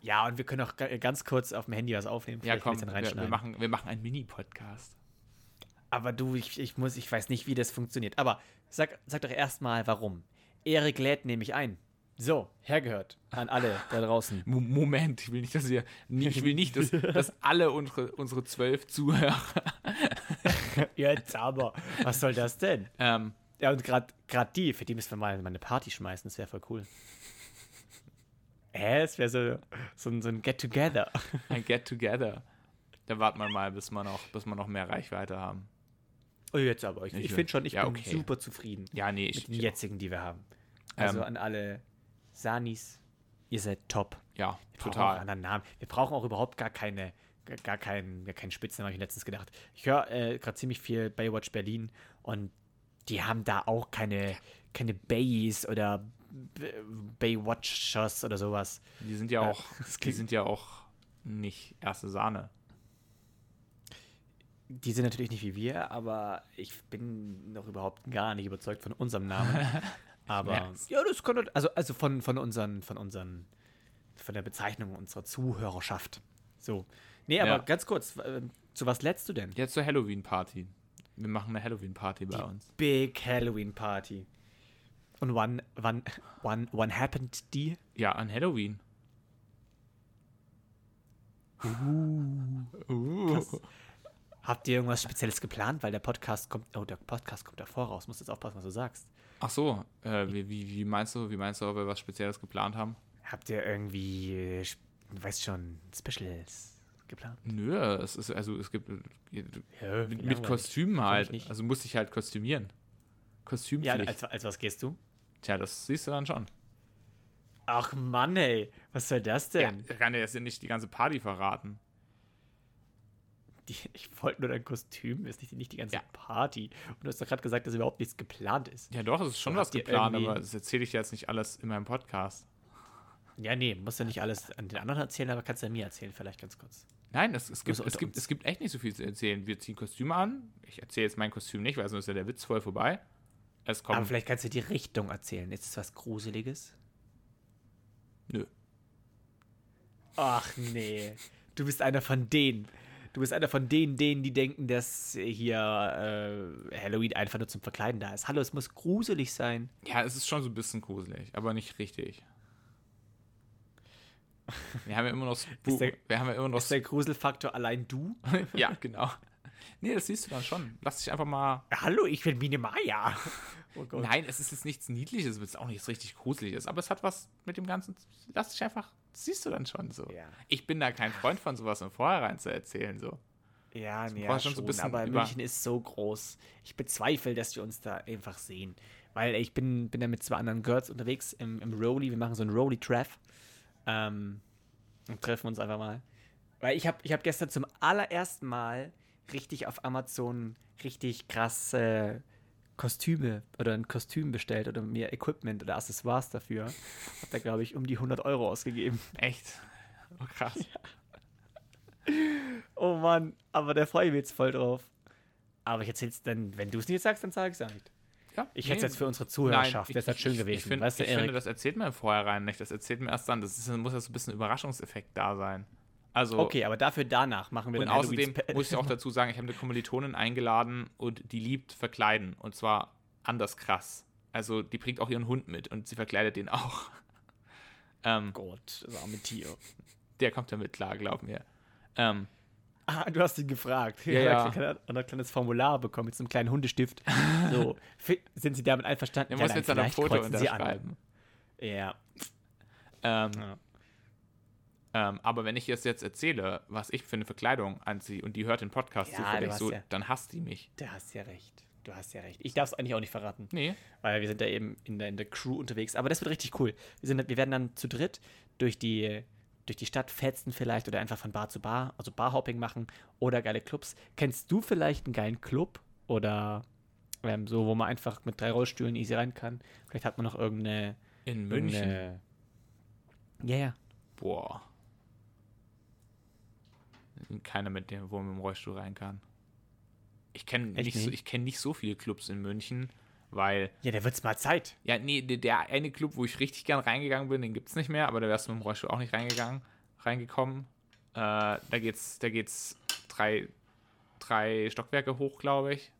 Ja, und wir können auch ga- ganz kurz auf dem Handy was aufnehmen. Ja, komm, wir, wir, reinschneiden. machen, wir machen einen Mini-Podcast. Aber du, ich, ich muss, ich weiß nicht, wie das funktioniert. Aber sag, sag doch erstmal, warum. Erik lädt nämlich ein. So, hergehört an alle da *laughs* draußen. Mo- Moment, ich will nicht, dass ihr, ich will nicht, dass, *laughs* dass alle unsere, unsere zwölf Zuhörer, *laughs* Jetzt aber, was soll das denn? ähm, Ja, und gerade die, für die müssen wir mal eine Party schmeißen, das wäre voll cool. Hä, es wäre so, so, ein- so ein Get-Together. *laughs* ein Get-Together. Da warten wir mal, bis wir noch, bis wir noch mehr Reichweite haben. Oh, jetzt aber. Ich, Ich ich finde schon, ich ja, bin okay. super zufrieden Ja, nee, mit ich, den ich jetzigen, die wir haben. Also Ähm. an alle Sanis, ihr seid top. ja, Wir brauchen auch einen total. Namen. Wir brauchen auch überhaupt gar keine, gar- keinen, gar keinen Spitznamen, habe ich letztens gedacht. Ich höre äh, gerade ziemlich viel Baywatch Berlin und die haben da auch keine, keine Bays oder Baywatchers oder sowas. Die sind ja Ja, auch, *laughs* die sind ja auch nicht erste Sahne. Die sind natürlich nicht wie wir, aber ich bin noch überhaupt gar nicht überzeugt von unserem Namen. *laughs* Aber merk's. ja, das könnte, also, also von, von unseren, von unseren, von der Bezeichnung unserer Zuhörerschaft. So. Nee, aber Ja. ganz kurz, äh, zu was lädst du denn? Jetzt zur Halloween-Party. Wir machen eine Halloween-Party bei uns. Big Halloween Party. Und wann, wann, wann, wann happened die? Ja, an Halloween. Uh. Habt ihr irgendwas Spezielles geplant? Weil der Podcast kommt, oh, der Podcast kommt davor raus. Musst jetzt aufpassen, was du sagst. Ach so, äh, wie, wie, wie meinst du, wie meinst du, ob wir was Spezielles geplant haben? Habt ihr irgendwie, äh, sp- du weißt schon, Specials geplant? Nö, es ist, also es gibt äh, Ja, mit, mit Kostümen halt. nicht. Also musste ich halt kostümieren. Ja, Kostümpflicht. als, als was gehst du? Tja, das siehst du dann schon. Ach Mann, ey, was soll das Ja, denn? ich kann dir jetzt nicht die ganze Party verraten. Die, ich wollte nur dein Kostüm, ist nicht, nicht die ganze Ja. Party. Und du hast doch gerade gesagt, dass überhaupt nichts geplant ist. Ja, doch, es ist schon So, was geplant, aber das erzähle ich dir jetzt nicht alles in meinem Podcast. Ja, nee, musst du nicht alles an den anderen erzählen, aber kannst du mir erzählen, vielleicht ganz kurz. Nein, es, es, gibt, Bloß es, gibt, es gibt echt nicht so viel zu erzählen. Wir ziehen Kostüme an. Ich erzähle jetzt mein Kostüm nicht, weil sonst ist ja der Witz voll vorbei. Es kommt. Aber vielleicht kannst du die Richtung erzählen. Ist es was Gruseliges? Nö. Ach nee. Du bist einer von denen. Du bist einer von denen, denen, die denken, dass hier äh, Halloween einfach nur zum Verkleiden da ist. Hallo, es muss gruselig sein. Ja, es ist schon so ein bisschen gruselig, aber nicht richtig. Wir haben ja immer noch Spu Ist der- Wir haben ja immer noch Ist der Gruselfaktor allein du? *laughs* Ja, genau. Nee, das siehst du dann schon. Lass dich einfach mal. Hallo, ich bin Mine Maya. *laughs* Oh Gott. Nein, es ist jetzt nichts Niedliches, es ist auch nichts richtig Gruseliges, aber es hat was mit dem Ganzen. Lass dich einfach. Das siehst du dann schon so. Ja. Ich bin da kein Freund von sowas im Vorhinein zu erzählen, so. Ja, nee, ja, schon schon, so aber München ist so groß. Ich bezweifle, dass wir uns da einfach sehen. Weil ich bin, bin da mit zwei anderen Girls unterwegs im, im Rolli. Wir machen so einen Rolli-Treff. Ähm, und treffen uns einfach mal. Weil ich habe ich hab gestern zum allerersten Mal richtig auf Amazon richtig krasse Kostüme oder ein Kostüm bestellt oder mir Equipment oder Accessoires dafür. Hab da, glaube ich, um die 100 Euro ausgegeben. Echt? Oh, krass. *laughs* Oh Mann, aber da freue ich mich jetzt voll drauf. Aber ich erzähl's dann, wenn du es nicht sagst, dann sag ich's auch nicht. Ja, Ich nee, hätte es jetzt für unsere Zuhörerschaft, wäre es halt schön gewesen. Ich, find, weißt du, ich finde, das erzählt man im Vorhinein nicht. Das erzählt man erst dann. Das ist, muss ja so ein bisschen Überraschungseffekt da sein. Also, Okay, aber dafür danach machen wir und dann außerdem Halloween-Spe- muss ich auch *laughs* dazu sagen, ich habe eine Kommilitonin eingeladen und die liebt verkleiden. Und zwar anders krass. Also, die bringt auch ihren Hund mit und sie verkleidet den auch. *laughs* ähm, Gott, das arme Tier. der kommt damit klar, glaub mir. Ähm, Ah, du hast ihn gefragt. Ja, *laughs* ja. Er hat ein kleines Formular bekommen mit so einem kleinen Hundestift. *laughs* So, sind Sie damit einverstanden? der Ja, muss nein, jetzt dann ein Foto unterschreiben. Ja. Ähm, Ja. ähm, aber wenn ich es jetzt erzähle, was ich für eine Verkleidung anziehe und die hört den Podcast Ja, zufällig du so, ja- dann hasst die mich. Du hast ja recht. Du hast ja recht. Ich darf es eigentlich auch nicht verraten. Nee. Weil wir sind da eben in der, in der Crew unterwegs. Aber das wird richtig cool. Wir, sind, wir werden dann zu dritt durch die, durch die Stadt fetzen vielleicht oder einfach von Bar zu Bar, also Barhopping machen oder geile Clubs. Kennst du vielleicht einen geilen Club oder ähm, so, wo man einfach mit drei Rollstühlen easy rein kann? Vielleicht hat man noch irgendeine. In München. irgendeine ja, ja. Boah. Keiner mit dem, wo man mit dem Rollstuhl rein kann. Ich kenne nicht, so, nicht? ich kenn nicht so viele Clubs in München, weil, Ja, der wird's mal Zeit. ja, nee, der, der eine Club, wo ich richtig gern reingegangen bin, den gibt es nicht mehr, aber da wärst du mit dem Rollstuhl auch nicht reingegangen, reingekommen. Äh, da geht's, da geht's drei, drei Stockwerke hoch, glaube ich.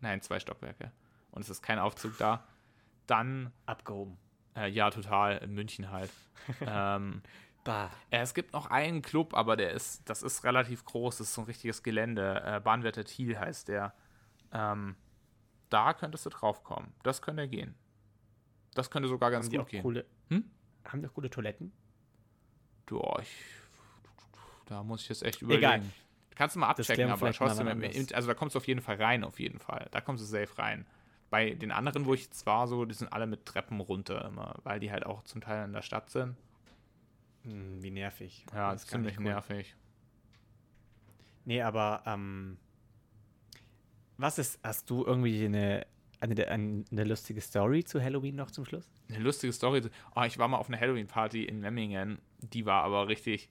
Nein, zwei Stockwerke. Und es ist kein Aufzug da. Dann, Abgehoben. äh, ja, total, in München halt. *laughs* ähm, Bah. Äh, Es gibt noch einen Club, aber der ist, das ist relativ groß, das ist so ein richtiges Gelände. Äh, Bahnwärter Thiel heißt der. Ähm, da könntest du drauf kommen. Das könnte gehen. Das könnte sogar ganz Haben gut gehen. coole. Hm? Haben die auch coole Toiletten? Boah, ich, da muss ich jetzt echt überlegen. Egal. Kannst du mal abchecken, aber schaust du mal also da kommst du auf jeden Fall rein, auf jeden Fall. Da kommst du safe rein. Bei den anderen, wo ich jetzt war, so, die sind alle mit Treppen runter immer, weil die halt auch zum Teil in der Stadt sind. Hm, wie nervig. Ja, Das ist ziemlich nervig. Nee, aber ähm, was ist, hast du irgendwie eine, eine, eine, lustige Story zu Halloween noch zum Schluss? Eine lustige Story. Oh, ich war mal auf einer Halloween-Party in Memmingen. Die war aber richtig.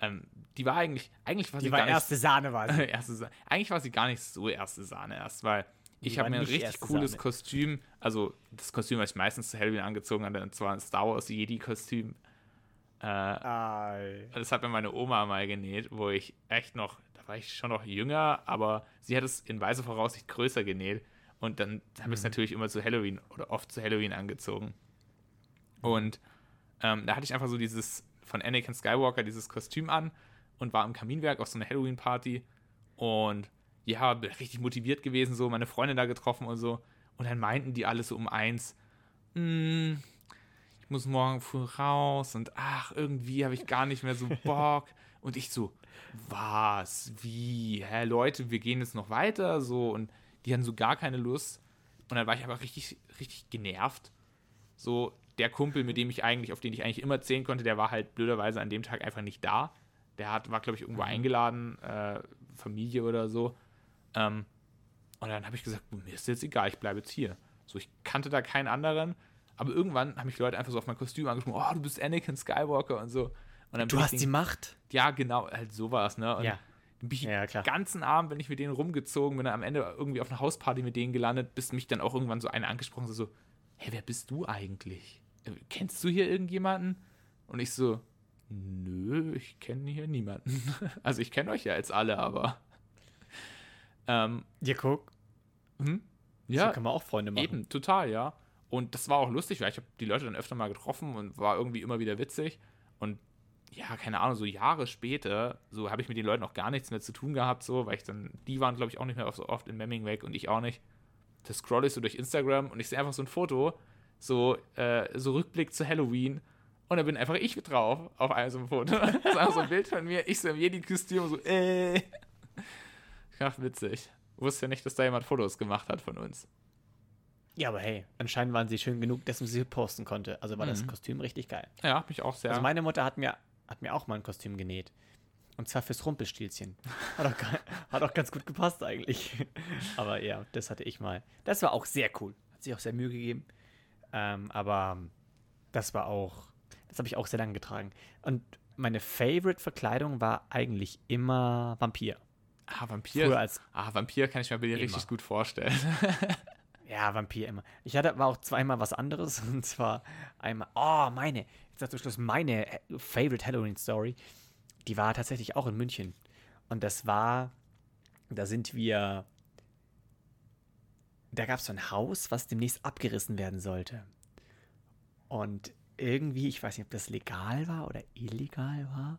Ähm, die war eigentlich. Eigentlich war sie Die war gar erste Sahne, war nicht. sie. *laughs* erste Sahne. Eigentlich war sie gar nicht so erste Sahne erst, weil ich Die habe war mir ein nicht richtig cooles Sahne. Kostüm. Also das Kostüm, was ich meistens zu Halloween angezogen hatte, und zwar ein Star Wars Jedi-Kostüm. Äh, das hat mir meine Oma mal genäht, wo ich echt noch, ich schon noch jünger, aber sie hat es in weiser Voraussicht größer genäht. Und dann habe ich es natürlich immer zu Halloween oder oft zu Halloween angezogen. Und ähm, da hatte ich einfach so dieses von Anakin Skywalker, dieses Kostüm an und war im Kaminwerk auf so einer Halloween-Party. Und ja, bin richtig motiviert gewesen, so meine Freunde da getroffen und so. Und dann meinten die alle so um eins, "Mm, ich muss morgen früh raus und ach, irgendwie habe ich gar nicht mehr so Bock. *laughs* Und ich so, was, wie, hä, Leute, wir gehen jetzt noch weiter, so. Und die hatten so gar keine Lust. Und dann war ich aber richtig, richtig genervt. So, der Kumpel, mit dem ich eigentlich, auf den ich eigentlich immer zählen konnte, der war halt blöderweise an dem Tag einfach nicht da. Der hat, war, glaube ich, irgendwo eingeladen, äh, Familie oder so. Ähm, und dann habe ich gesagt, mir ist jetzt egal, ich bleibe jetzt hier. So, ich kannte da keinen anderen, aber irgendwann haben mich Leute einfach so auf mein Kostüm angesprochen, oh, du bist Anakin Skywalker und so. Dann Du bin hast ich die den, Macht? Ja, genau, halt sowas, ne? Und Ja. dann bin ich Ja, klar. den ganzen Abend, wenn ich mit denen rumgezogen bin, am Ende irgendwie auf einer Hausparty mit denen gelandet, bis mich dann auch irgendwann so einer angesprochen hat, so, hey, wer bist du eigentlich? Äh, Kennst du hier irgendjemanden? Und ich so, nö, ich kenne hier niemanden. *laughs* Also ich kenne euch ja jetzt alle, aber ähm, Ja, guck. hm? So ja, kann man auch Freunde machen. Eben, total, ja. Und das war auch lustig, weil ich habe die Leute dann öfter mal getroffen und war irgendwie immer wieder witzig. Und ja, keine Ahnung, so Jahre später, so habe ich mit den Leuten auch gar nichts mehr zu tun gehabt, so, weil ich dann, die waren, glaube ich, auch nicht mehr so oft in Memming weg und ich auch nicht. Da scroll ich so durch Instagram und ich sehe einfach so ein Foto, so, äh, so Rückblick zu Halloween. Und da bin einfach ich drauf auf einem so einem Foto. *laughs* Das ist einfach so ein Bild von mir, ich so im Jedi-Kostüm, so, äh. Ach, witzig. Wusste ja nicht, dass da jemand Fotos gemacht hat von uns. Ja, aber hey, anscheinend waren sie schön genug, dass man sie posten konnte. Also war das Mhm. Kostüm richtig geil. Ja, mich auch sehr. Also meine Mutter hat mir, hat mir auch mal ein Kostüm genäht. Und zwar fürs Rumpelstilzchen. Hat auch, *laughs* hat auch ganz gut gepasst eigentlich. *laughs* Aber ja, das hatte ich mal. Das war auch sehr cool. Hat sich auch sehr Mühe gegeben. Ähm, aber das war auch, das habe ich auch sehr lange getragen. Und meine Favorite-Verkleidung war eigentlich immer Vampir. ah, Vampir. Früher als ah, Vampir kann ich mir bei dir Immer. richtig gut vorstellen. *laughs* Ja, Vampir immer. Ich hatte aber auch zweimal was anderes. Und zwar einmal, oh, meine, jetzt hast du Schluss, meine äh, Favorite Halloween Story. Die war tatsächlich auch in München. Und das war, da sind wir, da gab es so ein Haus, was demnächst abgerissen werden sollte. Und irgendwie, ich weiß nicht, ob das legal war oder illegal war,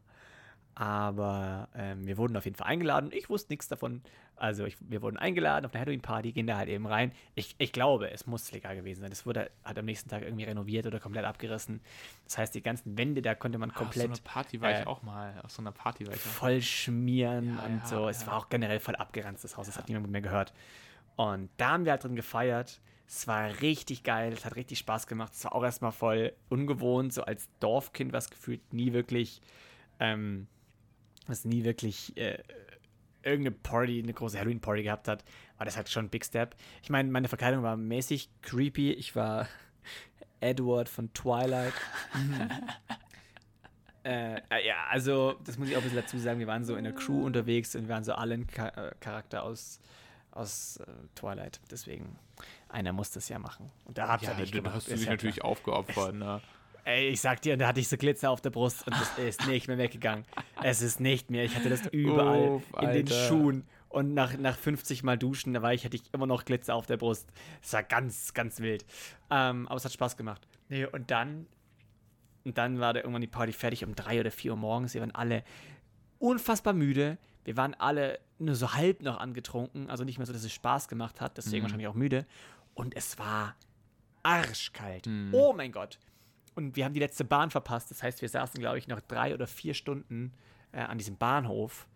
aber ähm, wir wurden auf jeden Fall eingeladen. Ich wusste nichts davon. Also ich, wir wurden eingeladen auf eine Halloween-Party, gehen da halt eben rein. Ich, ich glaube, es muss legal gewesen sein. Es wurde halt am nächsten Tag irgendwie renoviert oder komplett abgerissen. Das heißt, die ganzen Wände, da konnte man komplett. Auf so einer Party war äh, ich auch mal. Auf so einer Party war ich auch. voll schmieren Ja, und ja, so. Es ja. war auch generell voll abgeranzt, das Haus. Das hat niemand mehr gehört. Und da haben wir halt drin gefeiert. Es war richtig geil. Es hat richtig Spaß gemacht. Es war auch erstmal voll ungewohnt, so als Dorfkind, was gefühlt nie wirklich, ähm, was nie wirklich äh, irgendeine Party, eine große Halloween-Party gehabt hat. War das halt schon ein Big Step. Ich meine, meine Verkleidung war mäßig creepy. Ich war *laughs* Edward von Twilight. Äh, *laughs* äh, ja, also, das muss ich auch ein bisschen dazu sagen. Wir waren so in der Crew unterwegs und wir waren so alle ein äh, Charakter aus, aus äh, Twilight. Deswegen, einer muss das ja machen. Und da hab's Ja, ja nicht dann gemacht. hast du dich natürlich aufgeopfert, ne? Ey, ich sag dir, da hatte ich so Glitzer auf der Brust und das ist nicht mehr weggegangen. Es ist nicht mehr. Ich hatte das überall Uff, in den. Schuhen. Und nach, nach 50 Mal Duschen, da war ich, hatte ich immer noch Glitzer auf der Brust. Es war ganz, ganz wild. Ähm, aber es hat Spaß gemacht. Nee, und dann, und dann war da irgendwann die Party fertig um drei oder vier Uhr morgens. Wir waren alle unfassbar müde. Wir waren alle nur so halb noch angetrunken. Also nicht mehr so, dass es Spaß gemacht hat. Deswegen Mhm. wahrscheinlich auch müde. Und es war arschkalt. Mhm. Oh mein Gott. Und wir haben die letzte Bahn verpasst. Das heißt, wir saßen, glaube ich, noch drei oder vier Stunden äh, an diesem Bahnhof.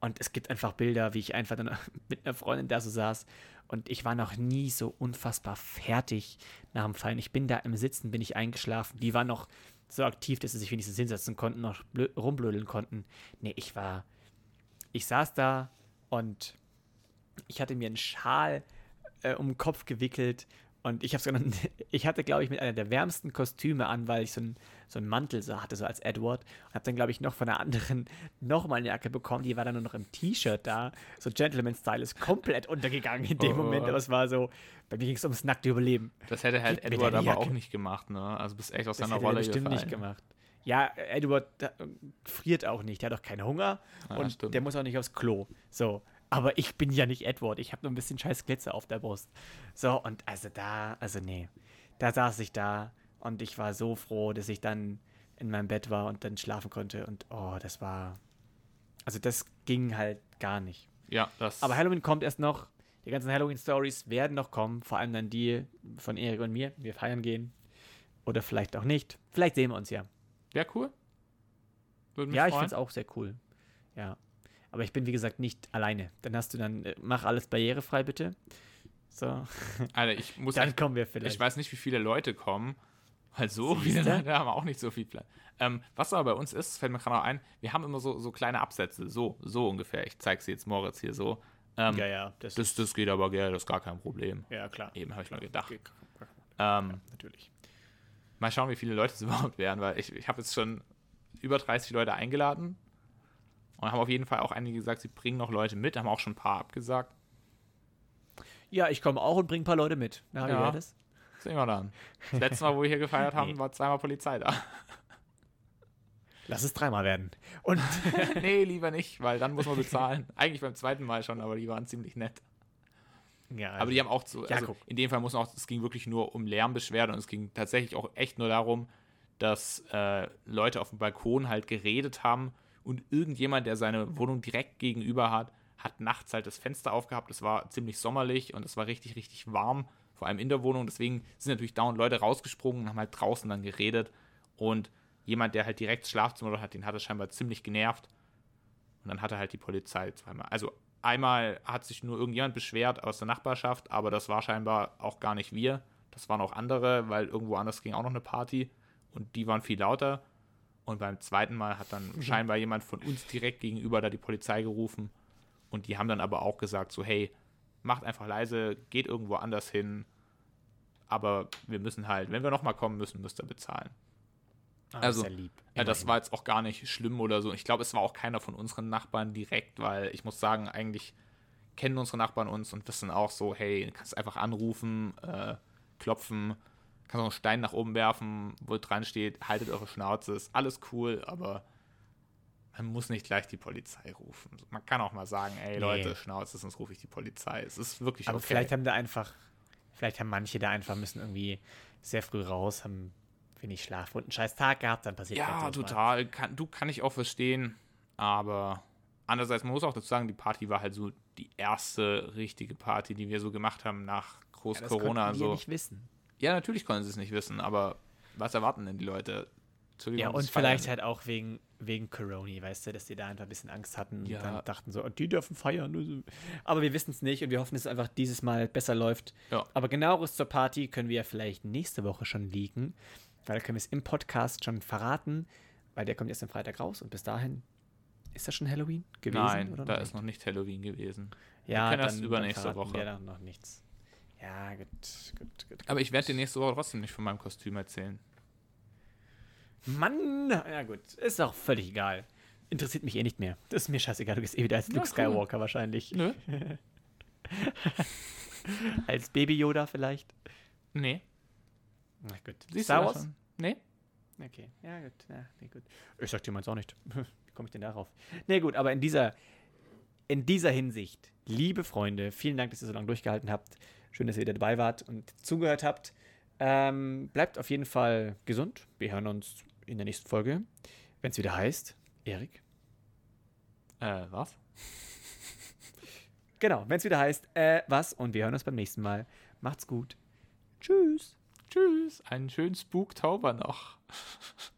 Und es gibt einfach Bilder, wie ich einfach dann *laughs* mit einer Freundin da so saß. Und ich war noch nie so unfassbar fertig nach dem Fallen. Ich bin da im Sitzen, bin ich eingeschlafen. Die waren noch so aktiv, dass sie sich wenigstens hinsetzen konnten, noch blö- rumblödeln konnten. Nee, ich war. Ich saß da und ich hatte mir einen Schal äh, um den Kopf gewickelt und ich habe noch, *laughs* ich hatte glaube ich mit einer der wärmsten Kostüme an, weil ich so einen so einen Mantel so hatte so als Edward und habe dann glaube ich noch von einer anderen *laughs* noch mal eine Jacke bekommen, die war dann nur noch im T-Shirt da, so Gentleman Style ist komplett *laughs* untergegangen in dem Oh. Moment, aber es war so, bei mir ging es ums nackte Überleben. Das hätte halt Gib Edward aber auch nicht gemacht, ne? Also bist echt aus Das seiner hätte Rolle bestimmt gefallen. nicht gemacht. Ja, Edward äh, friert auch nicht, der hat auch keinen Hunger Ja, und stimmt. der muss auch nicht aufs Klo. So, aber ich bin ja nicht Edward, ich habe nur ein bisschen scheiß Glitzer auf der Brust. So, und also da, also nee, da saß ich da und ich war so froh, dass ich dann in meinem Bett war und dann schlafen konnte und oh, das war, also das ging halt gar nicht. Ja, das. Aber Halloween kommt erst noch. Die ganzen Halloween-Stories werden noch kommen. Vor allem dann die von Erik und mir. Wir feiern gehen. Oder vielleicht auch nicht. Vielleicht sehen wir uns ja. Wäre cool. Würde mich Ja, ich freuen. finde es auch sehr cool. Ja. Aber ich bin, wie gesagt, nicht alleine. Dann hast du dann, äh, mach alles barrierefrei, bitte. So. Alter, ich *laughs* muss Dann kommen wir vielleicht. ich weiß nicht, wie viele Leute kommen. Weil so viele Leute haben auch nicht so viel Platz. Ähm, was aber bei uns ist, fällt mir gerade noch ein, wir haben immer so, so kleine Absätze. So, so ungefähr. Ich zeige sie jetzt Moritz hier so. Ähm, ja, ja. Das, das, das geht aber gerne, das ist gar kein Problem. ja, klar. Eben habe ich mal gedacht. Okay, Ähm, Natürlich. mal schauen, wie viele Leute es *laughs* überhaupt werden, weil ich, ich habe jetzt schon über 30 Leute eingeladen und haben auf jeden Fall auch einige gesagt, sie bringen noch Leute mit, haben auch schon ein paar abgesagt. Ja, ich komme auch und bringe ein paar Leute mit. Na, wie Ja. wäre das? Sehen wir dann. Das letzte Mal, wo wir hier gefeiert haben, *laughs* Nee. war zweimal Polizei da. Lass es dreimal werden. Und *laughs* nee, lieber nicht, weil dann muss man bezahlen. *laughs* Eigentlich beim zweiten Mal schon, aber die waren ziemlich nett. ja, Aber die haben auch zu, Ja, also guck. in dem Fall muss man auch, es ging wirklich nur um Lärmbeschwerden und es ging tatsächlich auch echt nur darum, dass äh, Leute auf dem Balkon halt geredet haben und irgendjemand, der seine Wohnung direkt gegenüber hat, hat nachts halt das Fenster aufgehabt. Es war ziemlich sommerlich und es war richtig, richtig warm, vor allem in der Wohnung. Deswegen sind natürlich dauernd Leute rausgesprungen und haben halt draußen dann geredet. Und jemand, der halt direkt das Schlafzimmer hat, den hat es scheinbar ziemlich genervt. Und dann hatte halt die Polizei zweimal. Also einmal hat sich nur irgendjemand beschwert aus der Nachbarschaft, aber das war scheinbar auch gar nicht wir. Das waren auch andere, weil irgendwo anders ging auch noch eine Party und die waren viel lauter. Und beim zweiten Mal hat dann scheinbar jemand von uns direkt gegenüber da die Polizei gerufen. Und die haben dann aber auch gesagt, so, hey, macht einfach leise, geht irgendwo anders hin. Aber wir müssen halt, wenn wir nochmal kommen müssen, müsst ihr bezahlen. Ah, also, ist ja lieb. Ja, das war jetzt auch gar nicht schlimm oder so. Ich glaube, es war auch keiner von unseren Nachbarn direkt, weil ich muss sagen, eigentlich kennen unsere Nachbarn uns und wissen auch so, hey, du kannst einfach anrufen, äh, klopfen, kannst auch einen Stein nach oben werfen, wo dran steht, haltet eure Schnauze, ist alles cool, aber man muss nicht gleich die Polizei rufen. Man kann auch mal sagen, ey Nee. Leute, Schnauze, sonst rufe ich die Polizei. Es ist wirklich Aber okay. vielleicht haben da einfach, vielleicht haben manche da einfach müssen irgendwie sehr früh raus, haben wenig Schlaf und einen scheiß Tag gehabt, dann passiert Ja, total. Kann, du kann ich auch verstehen. Aber andererseits, man muss auch dazu sagen, die Party war halt so die erste richtige Party, die wir so gemacht haben nach Groß Ja, das Corona wir so. nicht wissen. Ja, natürlich konnten sie es nicht wissen, aber was erwarten denn die Leute? Ja, und das vielleicht Feiern. halt auch wegen, wegen Corona, weißt du, dass die da einfach ein bisschen Angst hatten und Ja. dann dachten so, "Oh, die dürfen feiern. Aber wir wissen es nicht und wir hoffen, dass es einfach dieses Mal besser läuft. Ja. Aber genaueres zur Party können wir ja vielleicht nächste Woche schon leaken, weil da können wir es im Podcast schon verraten, weil der kommt erst am Freitag raus und bis dahin ist das schon Halloween gewesen? Nein, oder da noch ist nicht? noch nicht Halloween gewesen. Ja, können erst dann, übernächste dann verraten Woche. Wir dann noch nichts. Ja, gut, gut, gut. Aber ich werde dir nächste Woche trotzdem nicht von meinem Kostüm erzählen. Mann! Ja, gut, ist auch völlig egal. Interessiert mich eh nicht mehr. Das ist mir scheißegal. Du gehst eh wieder als Luke cool. Skywalker wahrscheinlich. Nö. *laughs* Als Baby Yoda vielleicht. Nee. Na gut. Siehst Star Wars? schon? Nee. Okay, ja gut. Ja, nee, gut. Ich sag dir meins auch nicht. *laughs* Wie komme ich denn darauf? Nee, gut, aber in dieser, in dieser Hinsicht, liebe Freunde, vielen Dank, dass ihr so lange durchgehalten habt. Schön, dass ihr wieder dabei wart und zugehört habt. Ähm, bleibt auf jeden Fall gesund. Wir hören uns in der nächsten Folge, wenn es wieder heißt, Erik. Äh, was? *laughs* Genau, wenn es wieder heißt, äh, was? Und wir hören uns beim nächsten Mal. Macht's gut. Tschüss. Tschüss. Einen schönen Spooktober noch. *laughs*